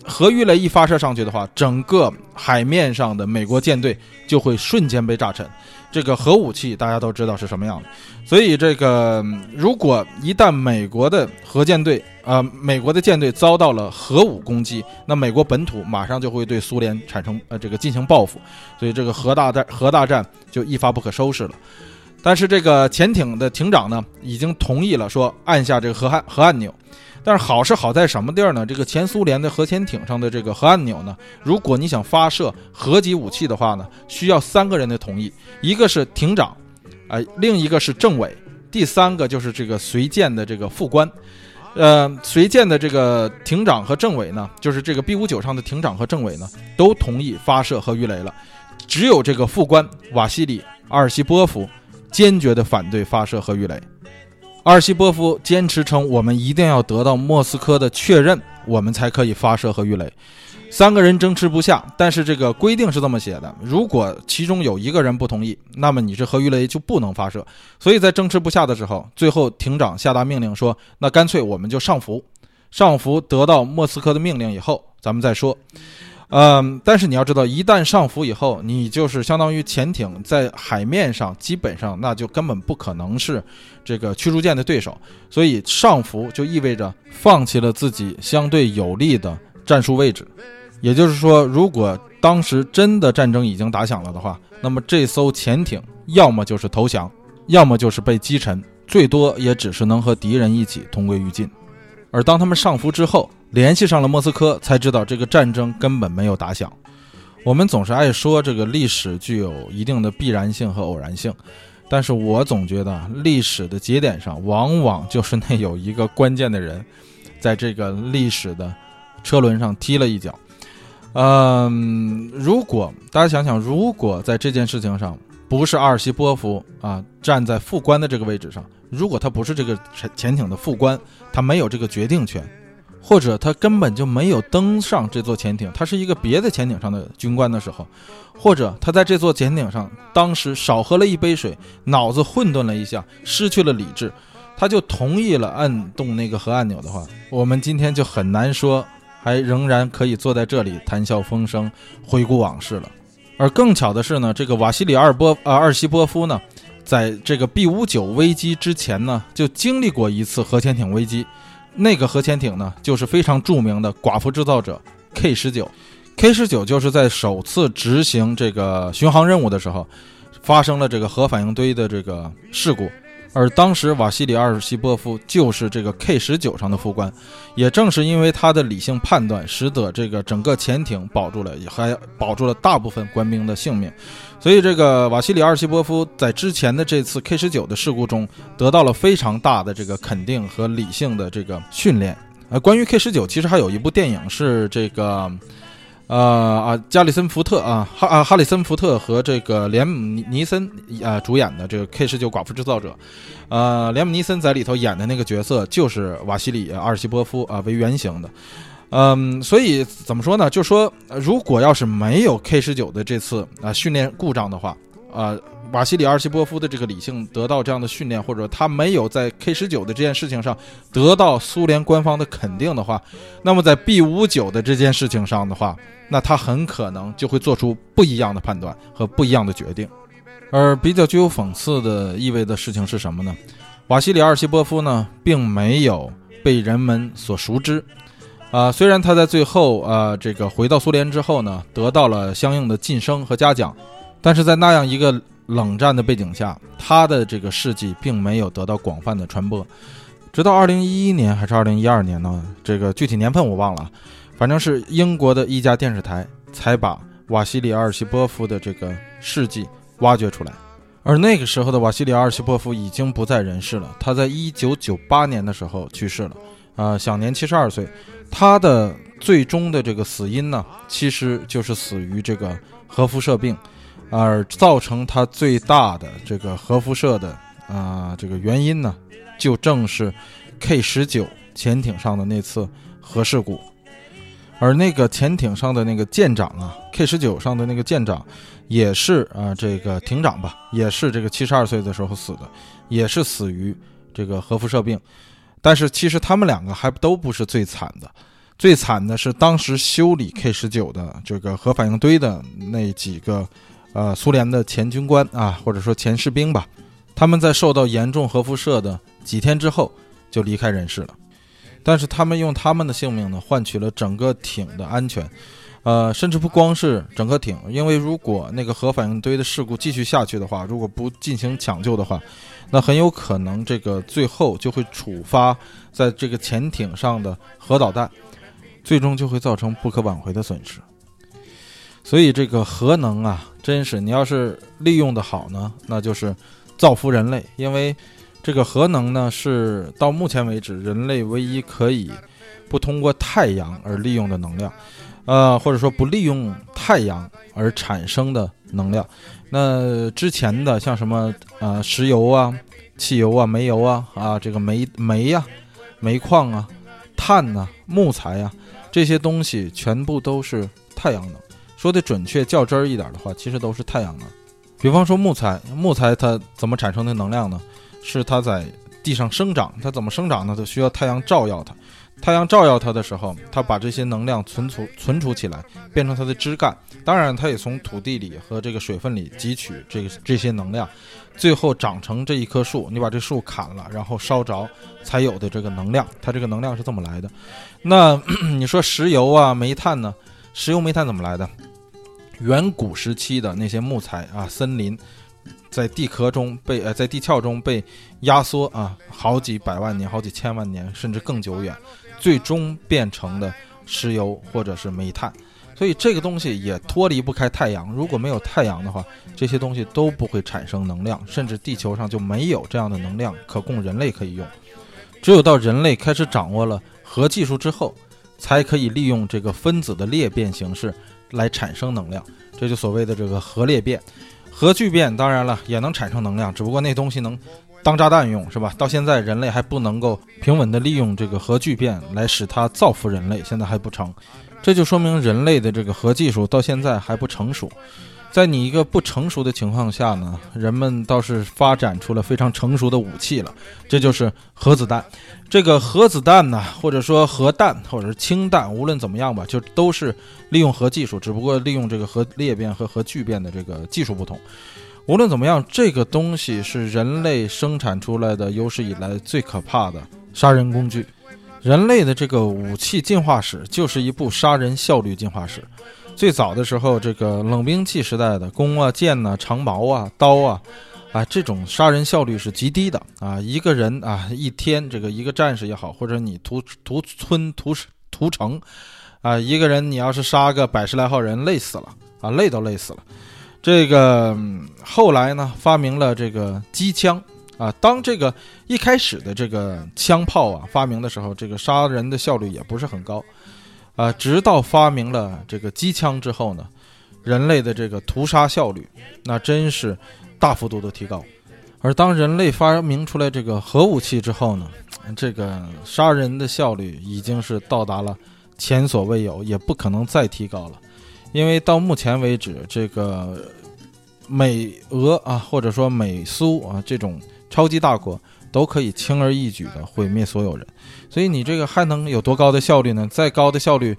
核鱼雷一发射上去的话，整个海面上的美国舰队就会瞬间被炸沉。这个核武器大家都知道是什么样的，所以这个如果一旦美国的核舰队，呃，美国的舰队遭到了核武攻击，那美国本土马上就会对苏联产生呃这个进行报复，所以这个核大战核大战就一发不可收拾了。但是这个潜艇的艇长呢，已经同意了，说按下这个核按核按钮。但是好是好在什么地儿呢？这个前苏联的核潜艇上的这个核按钮呢，如果你想发射核级武器的话呢，需要三个人的同意，一个是艇长，哎，另一个是政委，第三个就是这个随舰的这个副官。呃，随舰的这个艇长和政委呢，就是这个 B 五九上的艇长和政委呢，都同意发射核鱼雷了，只有这个副官瓦西里阿尔西波夫坚决的反对发射核鱼雷。阿尔西波夫坚持称，我们一定要得到莫斯科的确认，我们才可以发射核鱼雷。三个人争持不下，但是这个规定是这么写的：如果其中有一个人不同意，那么你这核鱼雷就不能发射。所以在争持不下的时候，最后庭长下达命令说：“那干脆我们就上浮，上浮得到莫斯科的命令以后，咱们再说。”嗯，但是你要知道，一旦上浮以后，你就是相当于潜艇在海面上，基本上那就根本不可能是这个驱逐舰的对手。所以上浮就意味着放弃了自己相对有利的战术位置。也就是说，如果当时真的战争已经打响了的话，那么这艘潜艇要么就是投降，要么就是被击沉，最多也只是能和敌人一起同归于尽。而当他们上浮之后，联系上了莫斯科，才知道这个战争根本没有打响。我们总是爱说这个历史具有一定的必然性和偶然性，但是我总觉得历史的节点上，往往就是那有一个关键的人，在这个历史的车轮上踢了一脚。嗯，如果大家想想，如果在这件事情上不是阿尔西波夫啊站在副官的这个位置上，如果他不是这个潜潜艇的副官，他没有这个决定权，或者他根本就没有登上这座潜艇，他是一个别的潜艇上的军官的时候，或者他在这座潜艇上当时少喝了一杯水，脑子混沌了一下，失去了理智，他就同意了按动那个核按钮的话，我们今天就很难说。还仍然可以坐在这里谈笑风生，回顾往事了。而更巧的是呢，这个瓦西里二波啊二西波夫呢，在这个 B 五九危机之前呢，就经历过一次核潜艇危机。那个核潜艇呢，就是非常著名的寡妇制造者 K 十九。K 十九就是在首次执行这个巡航任务的时候，发生了这个核反应堆的这个事故。而当时瓦西里阿尔西波夫就是这个 K 十九上的副官，也正是因为他的理性判断，使得这个整个潜艇保住了，还保住了大部分官兵的性命。所以，这个瓦西里阿尔西波夫在之前的这次 K 十九的事故中，得到了非常大的这个肯定和理性的这个训练。呃，关于 K 十九，其实还有一部电影是这个。呃啊，加里森福特啊，哈啊哈里森福特和这个连姆尼森啊主演的这个 K 十九寡妇制造者，呃，连姆尼森在里头演的那个角色就是瓦西里阿尔西波夫啊为原型的，嗯，所以怎么说呢？就说如果要是没有 K 十九的这次啊训练故障的话，啊。瓦西里阿尔西波夫的这个理性得到这样的训练，或者他没有在 K 十九的这件事情上得到苏联官方的肯定的话，那么在 B 五九的这件事情上的话，那他很可能就会做出不一样的判断和不一样的决定。而比较具有讽刺的意味的事情是什么呢？瓦西里阿尔西波夫呢，并没有被人们所熟知。啊，虽然他在最后啊这个回到苏联之后呢，得到了相应的晋升和嘉奖，但是在那样一个。冷战的背景下，他的这个事迹并没有得到广泛的传播，直到二零一一年还是二零一二年呢？这个具体年份我忘了，反正是英国的一家电视台才把瓦西里阿尔西波夫的这个事迹挖掘出来。而那个时候的瓦西里阿尔西波夫已经不在人世了，他在一九九八年的时候去世了，啊，享年七十二岁。他的最终的这个死因呢，其实就是死于这个核辐射病。而造成它最大的这个核辐射的啊这个原因呢，就正是 K 十九潜艇上的那次核事故，而那个潜艇上的那个舰长啊，K 十九上的那个舰长，也是啊这个艇长吧，也是这个七十二岁的时候死的，也是死于这个核辐射病。但是其实他们两个还都不是最惨的，最惨的是当时修理 K 十九的这个核反应堆的那几个。呃，苏联的前军官啊，或者说前士兵吧，他们在受到严重核辐射的几天之后就离开人世了。但是他们用他们的性命呢，换取了整个艇的安全。呃，甚至不光是整个艇，因为如果那个核反应堆的事故继续下去的话，如果不进行抢救的话，那很有可能这个最后就会触发在这个潜艇上的核导弹，最终就会造成不可挽回的损失。所以这个核能啊，真是你要是利用的好呢，那就是造福人类。因为这个核能呢，是到目前为止人类唯一可以不通过太阳而利用的能量，呃，或者说不利用太阳而产生的能量。那之前的像什么呃石油啊、汽油啊、煤油啊啊，这个煤煤呀、煤矿啊、碳呐、木材呀。这些东西全部都是太阳能。说的准确、较真儿一点的话，其实都是太阳能。比方说木材，木材它怎么产生的能量呢？是它在地上生长，它怎么生长呢？它需要太阳照耀它。太阳照耀它的时候，它把这些能量存储存储起来，变成它的枝干。当然，它也从土地里和这个水分里汲取这个这些能量，最后长成这一棵树。你把这树砍了，然后烧着，才有的这个能量。它这个能量是这么来的。那 你说石油啊、煤炭呢？石油、煤炭怎么来的？远古时期的那些木材啊，森林，在地壳中被呃，在地壳中被压缩啊，好几百万年、好几千万年，甚至更久远，最终变成的石油或者是煤炭。所以这个东西也脱离不开太阳。如果没有太阳的话，这些东西都不会产生能量，甚至地球上就没有这样的能量可供人类可以用。只有到人类开始掌握了核技术之后，才可以利用这个分子的裂变形式。来产生能量，这就所谓的这个核裂变、核聚变。当然了，也能产生能量，只不过那东西能当炸弹用，是吧？到现在人类还不能够平稳地利用这个核聚变来使它造福人类，现在还不成。这就说明人类的这个核技术到现在还不成熟。在你一个不成熟的情况下呢，人们倒是发展出了非常成熟的武器了，这就是核子弹。这个核子弹呢，或者说核弹，或者是氢弹，无论怎么样吧，就都是利用核技术，只不过利用这个核裂变和核聚变的这个技术不同。无论怎么样，这个东西是人类生产出来的有史以来最可怕的杀人工具。人类的这个武器进化史就是一部杀人效率进化史。最早的时候，这个冷兵器时代的弓啊、箭呐、长矛啊、刀啊，啊，这种杀人效率是极低的啊。一个人啊，一天这个一个战士也好，或者你屠屠村屠屠城，啊，一个人你要是杀个百十来号人，累死了啊，累都累死了。这个后来呢，发明了这个机枪啊。当这个一开始的这个枪炮啊发明的时候，这个杀人的效率也不是很高。啊，直到发明了这个机枪之后呢，人类的这个屠杀效率那真是大幅度的提高。而当人类发明出来这个核武器之后呢，这个杀人的效率已经是到达了前所未有，也不可能再提高了。因为到目前为止，这个美俄啊，或者说美苏啊这种超级大国。都可以轻而易举地毁灭所有人，所以你这个还能有多高的效率呢？再高的效率，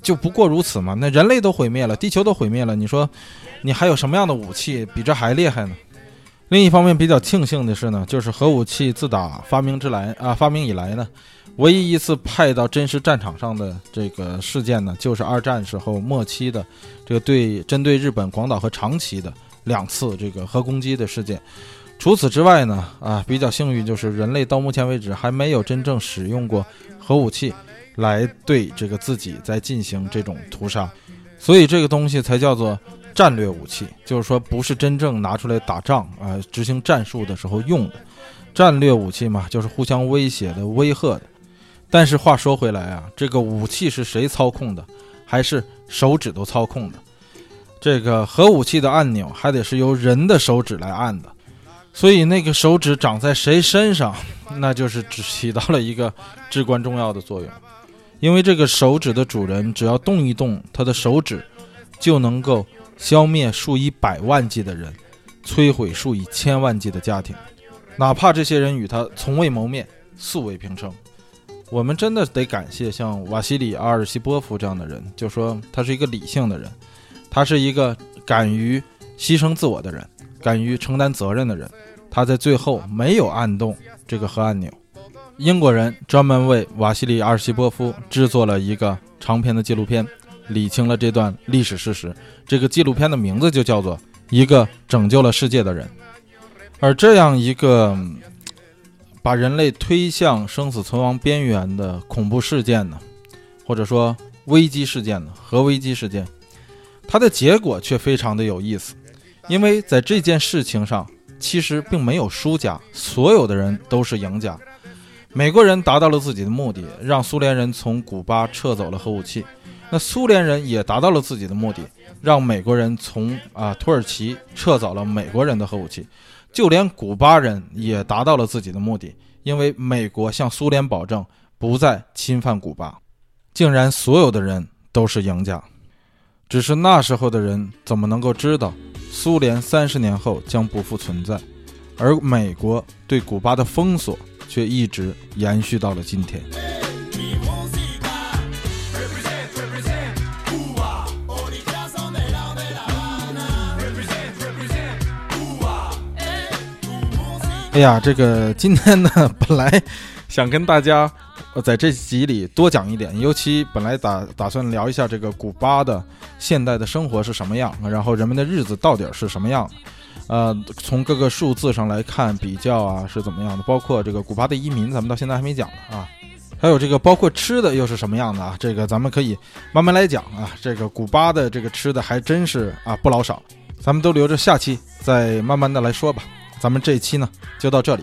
就不过如此嘛。那人类都毁灭了，地球都毁灭了，你说，你还有什么样的武器比这还厉害呢？另一方面，比较庆幸的是呢，就是核武器自打发明之来啊，发明以来呢，唯一一次派到真实战场上的这个事件呢，就是二战时候末期的这个对针对日本广岛和长崎的两次这个核攻击的事件。除此之外呢，啊，比较幸运就是人类到目前为止还没有真正使用过核武器来对这个自己在进行这种屠杀，所以这个东西才叫做战略武器，就是说不是真正拿出来打仗啊，执行战术的时候用的战略武器嘛，就是互相威胁的、威吓的。但是话说回来啊，这个武器是谁操控的？还是手指头操控的？这个核武器的按钮还得是由人的手指来按的。所以那个手指长在谁身上，那就是只起到了一个至关重要的作用，因为这个手指的主人只要动一动他的手指，就能够消灭数以百万计的人，摧毁数以千万计的家庭，哪怕这些人与他从未谋面，素未平生。我们真的得感谢像瓦西里阿尔西波夫这样的人，就说他是一个理性的人，他是一个敢于牺牲自我的人。敢于承担责任的人，他在最后没有按动这个核按钮。英国人专门为瓦西里·阿尔西波夫制作了一个长篇的纪录片，理清了这段历史事实。这个纪录片的名字就叫做《一个拯救了世界的人》。而这样一个把人类推向生死存亡边缘的恐怖事件呢，或者说危机事件呢，核危机事件，它的结果却非常的有意思。因为在这件事情上，其实并没有输家，所有的人都是赢家。美国人达到了自己的目的，让苏联人从古巴撤走了核武器；那苏联人也达到了自己的目的，让美国人从啊土耳其撤走了美国人的核武器。就连古巴人也达到了自己的目的，因为美国向苏联保证不再侵犯古巴。竟然所有的人都是赢家。只是那时候的人怎么能够知道，苏联三十年后将不复存在，而美国对古巴的封锁却一直延续到了今天。哎呀，这个今天呢，本来想跟大家在这集里多讲一点，尤其本来打打算聊一下这个古巴的现代的生活是什么样，然后人们的日子到底是什么样的，呃，从各个数字上来看比较啊是怎么样的，包括这个古巴的移民，咱们到现在还没讲呢啊，还有这个包括吃的又是什么样的啊，这个咱们可以慢慢来讲啊，这个古巴的这个吃的还真是啊不老少，咱们都留着下期再慢慢的来说吧。咱们这一期呢就到这里。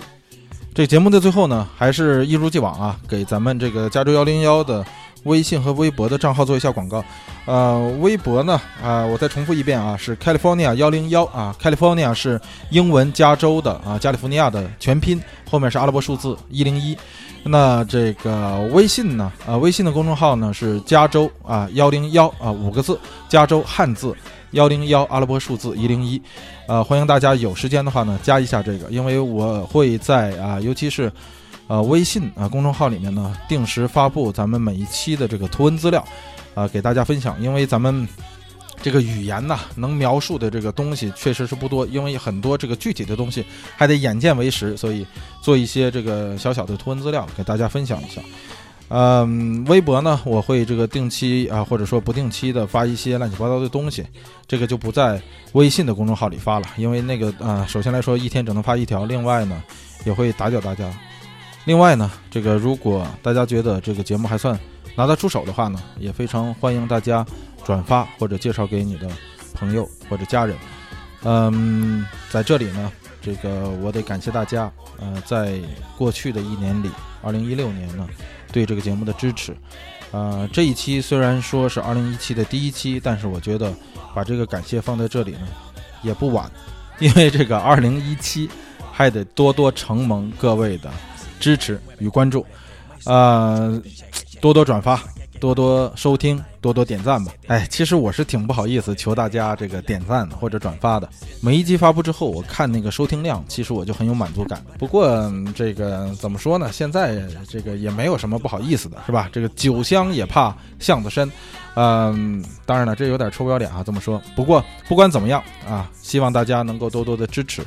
这节目的最后呢，还是一如既往啊，给咱们这个加州幺零幺的微信和微博的账号做一下广告。呃，微博呢，啊，我再重复一遍啊，是 California 幺零幺啊，California 是英文加州的啊，加利福尼亚的全拼，后面是阿拉伯数字一零一。那这个微信呢，啊，微信的公众号呢是加州啊幺零幺啊五个字，加州汉字。幺零幺阿拉伯数字一零一，呃，欢迎大家有时间的话呢，加一下这个，因为我会在啊，尤其是，呃，微信啊公众号里面呢，定时发布咱们每一期的这个图文资料，啊，给大家分享。因为咱们这个语言呐，能描述的这个东西确实是不多，因为很多这个具体的东西还得眼见为实，所以做一些这个小小的图文资料给大家分享一下。嗯，微博呢，我会这个定期啊，或者说不定期的发一些乱七八糟的东西，这个就不在微信的公众号里发了，因为那个啊，首先来说一天只能发一条，另外呢，也会打搅大家。另外呢，这个如果大家觉得这个节目还算拿得出手的话呢，也非常欢迎大家转发或者介绍给你的朋友或者家人。嗯，在这里呢，这个我得感谢大家，呃，在过去的一年里，二零一六年呢。对这个节目的支持，呃，这一期虽然说是二零一七的第一期，但是我觉得把这个感谢放在这里呢，也不晚，因为这个二零一七还得多多承蒙各位的支持与关注，呃，多多转发。多多收听，多多点赞吧。哎，其实我是挺不好意思求大家这个点赞或者转发的。每一集发布之后，我看那个收听量，其实我就很有满足感。不过这个怎么说呢？现在这个也没有什么不好意思的，是吧？这个酒香也怕巷子深。嗯，当然了，这有点臭不要脸啊，这么说。不过不管怎么样啊，希望大家能够多多的支持。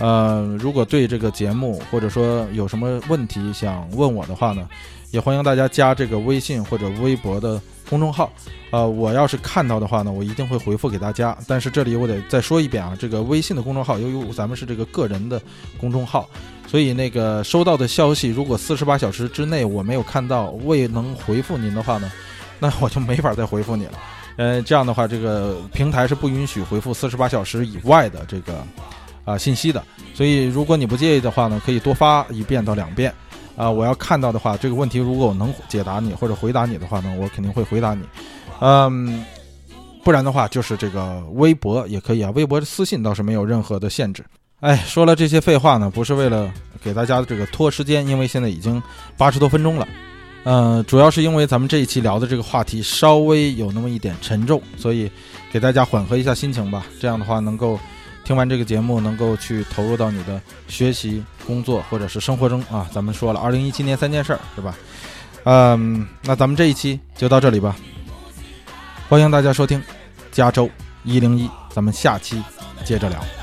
呃，如果对这个节目或者说有什么问题想问我的话呢？也欢迎大家加这个微信或者微博的公众号，呃，我要是看到的话呢，我一定会回复给大家。但是这里我得再说一遍啊，这个微信的公众号，由于咱们是这个个人的公众号，所以那个收到的消息，如果四十八小时之内我没有看到，未能回复您的话呢，那我就没法再回复你了。呃，这样的话，这个平台是不允许回复四十八小时以外的这个啊信息的。所以如果你不介意的话呢，可以多发一遍到两遍。啊，我要看到的话，这个问题如果我能解答你或者回答你的话呢，我肯定会回答你。嗯，不然的话就是这个微博也可以啊，微博的私信倒是没有任何的限制。哎，说了这些废话呢，不是为了给大家这个拖时间，因为现在已经八十多分钟了。嗯，主要是因为咱们这一期聊的这个话题稍微有那么一点沉重，所以给大家缓和一下心情吧。这样的话能够。听完这个节目，能够去投入到你的学习、工作或者是生活中啊。咱们说了，二零一七年三件事儿，是吧？嗯，那咱们这一期就到这里吧。欢迎大家收听加州一零一，咱们下期接着聊。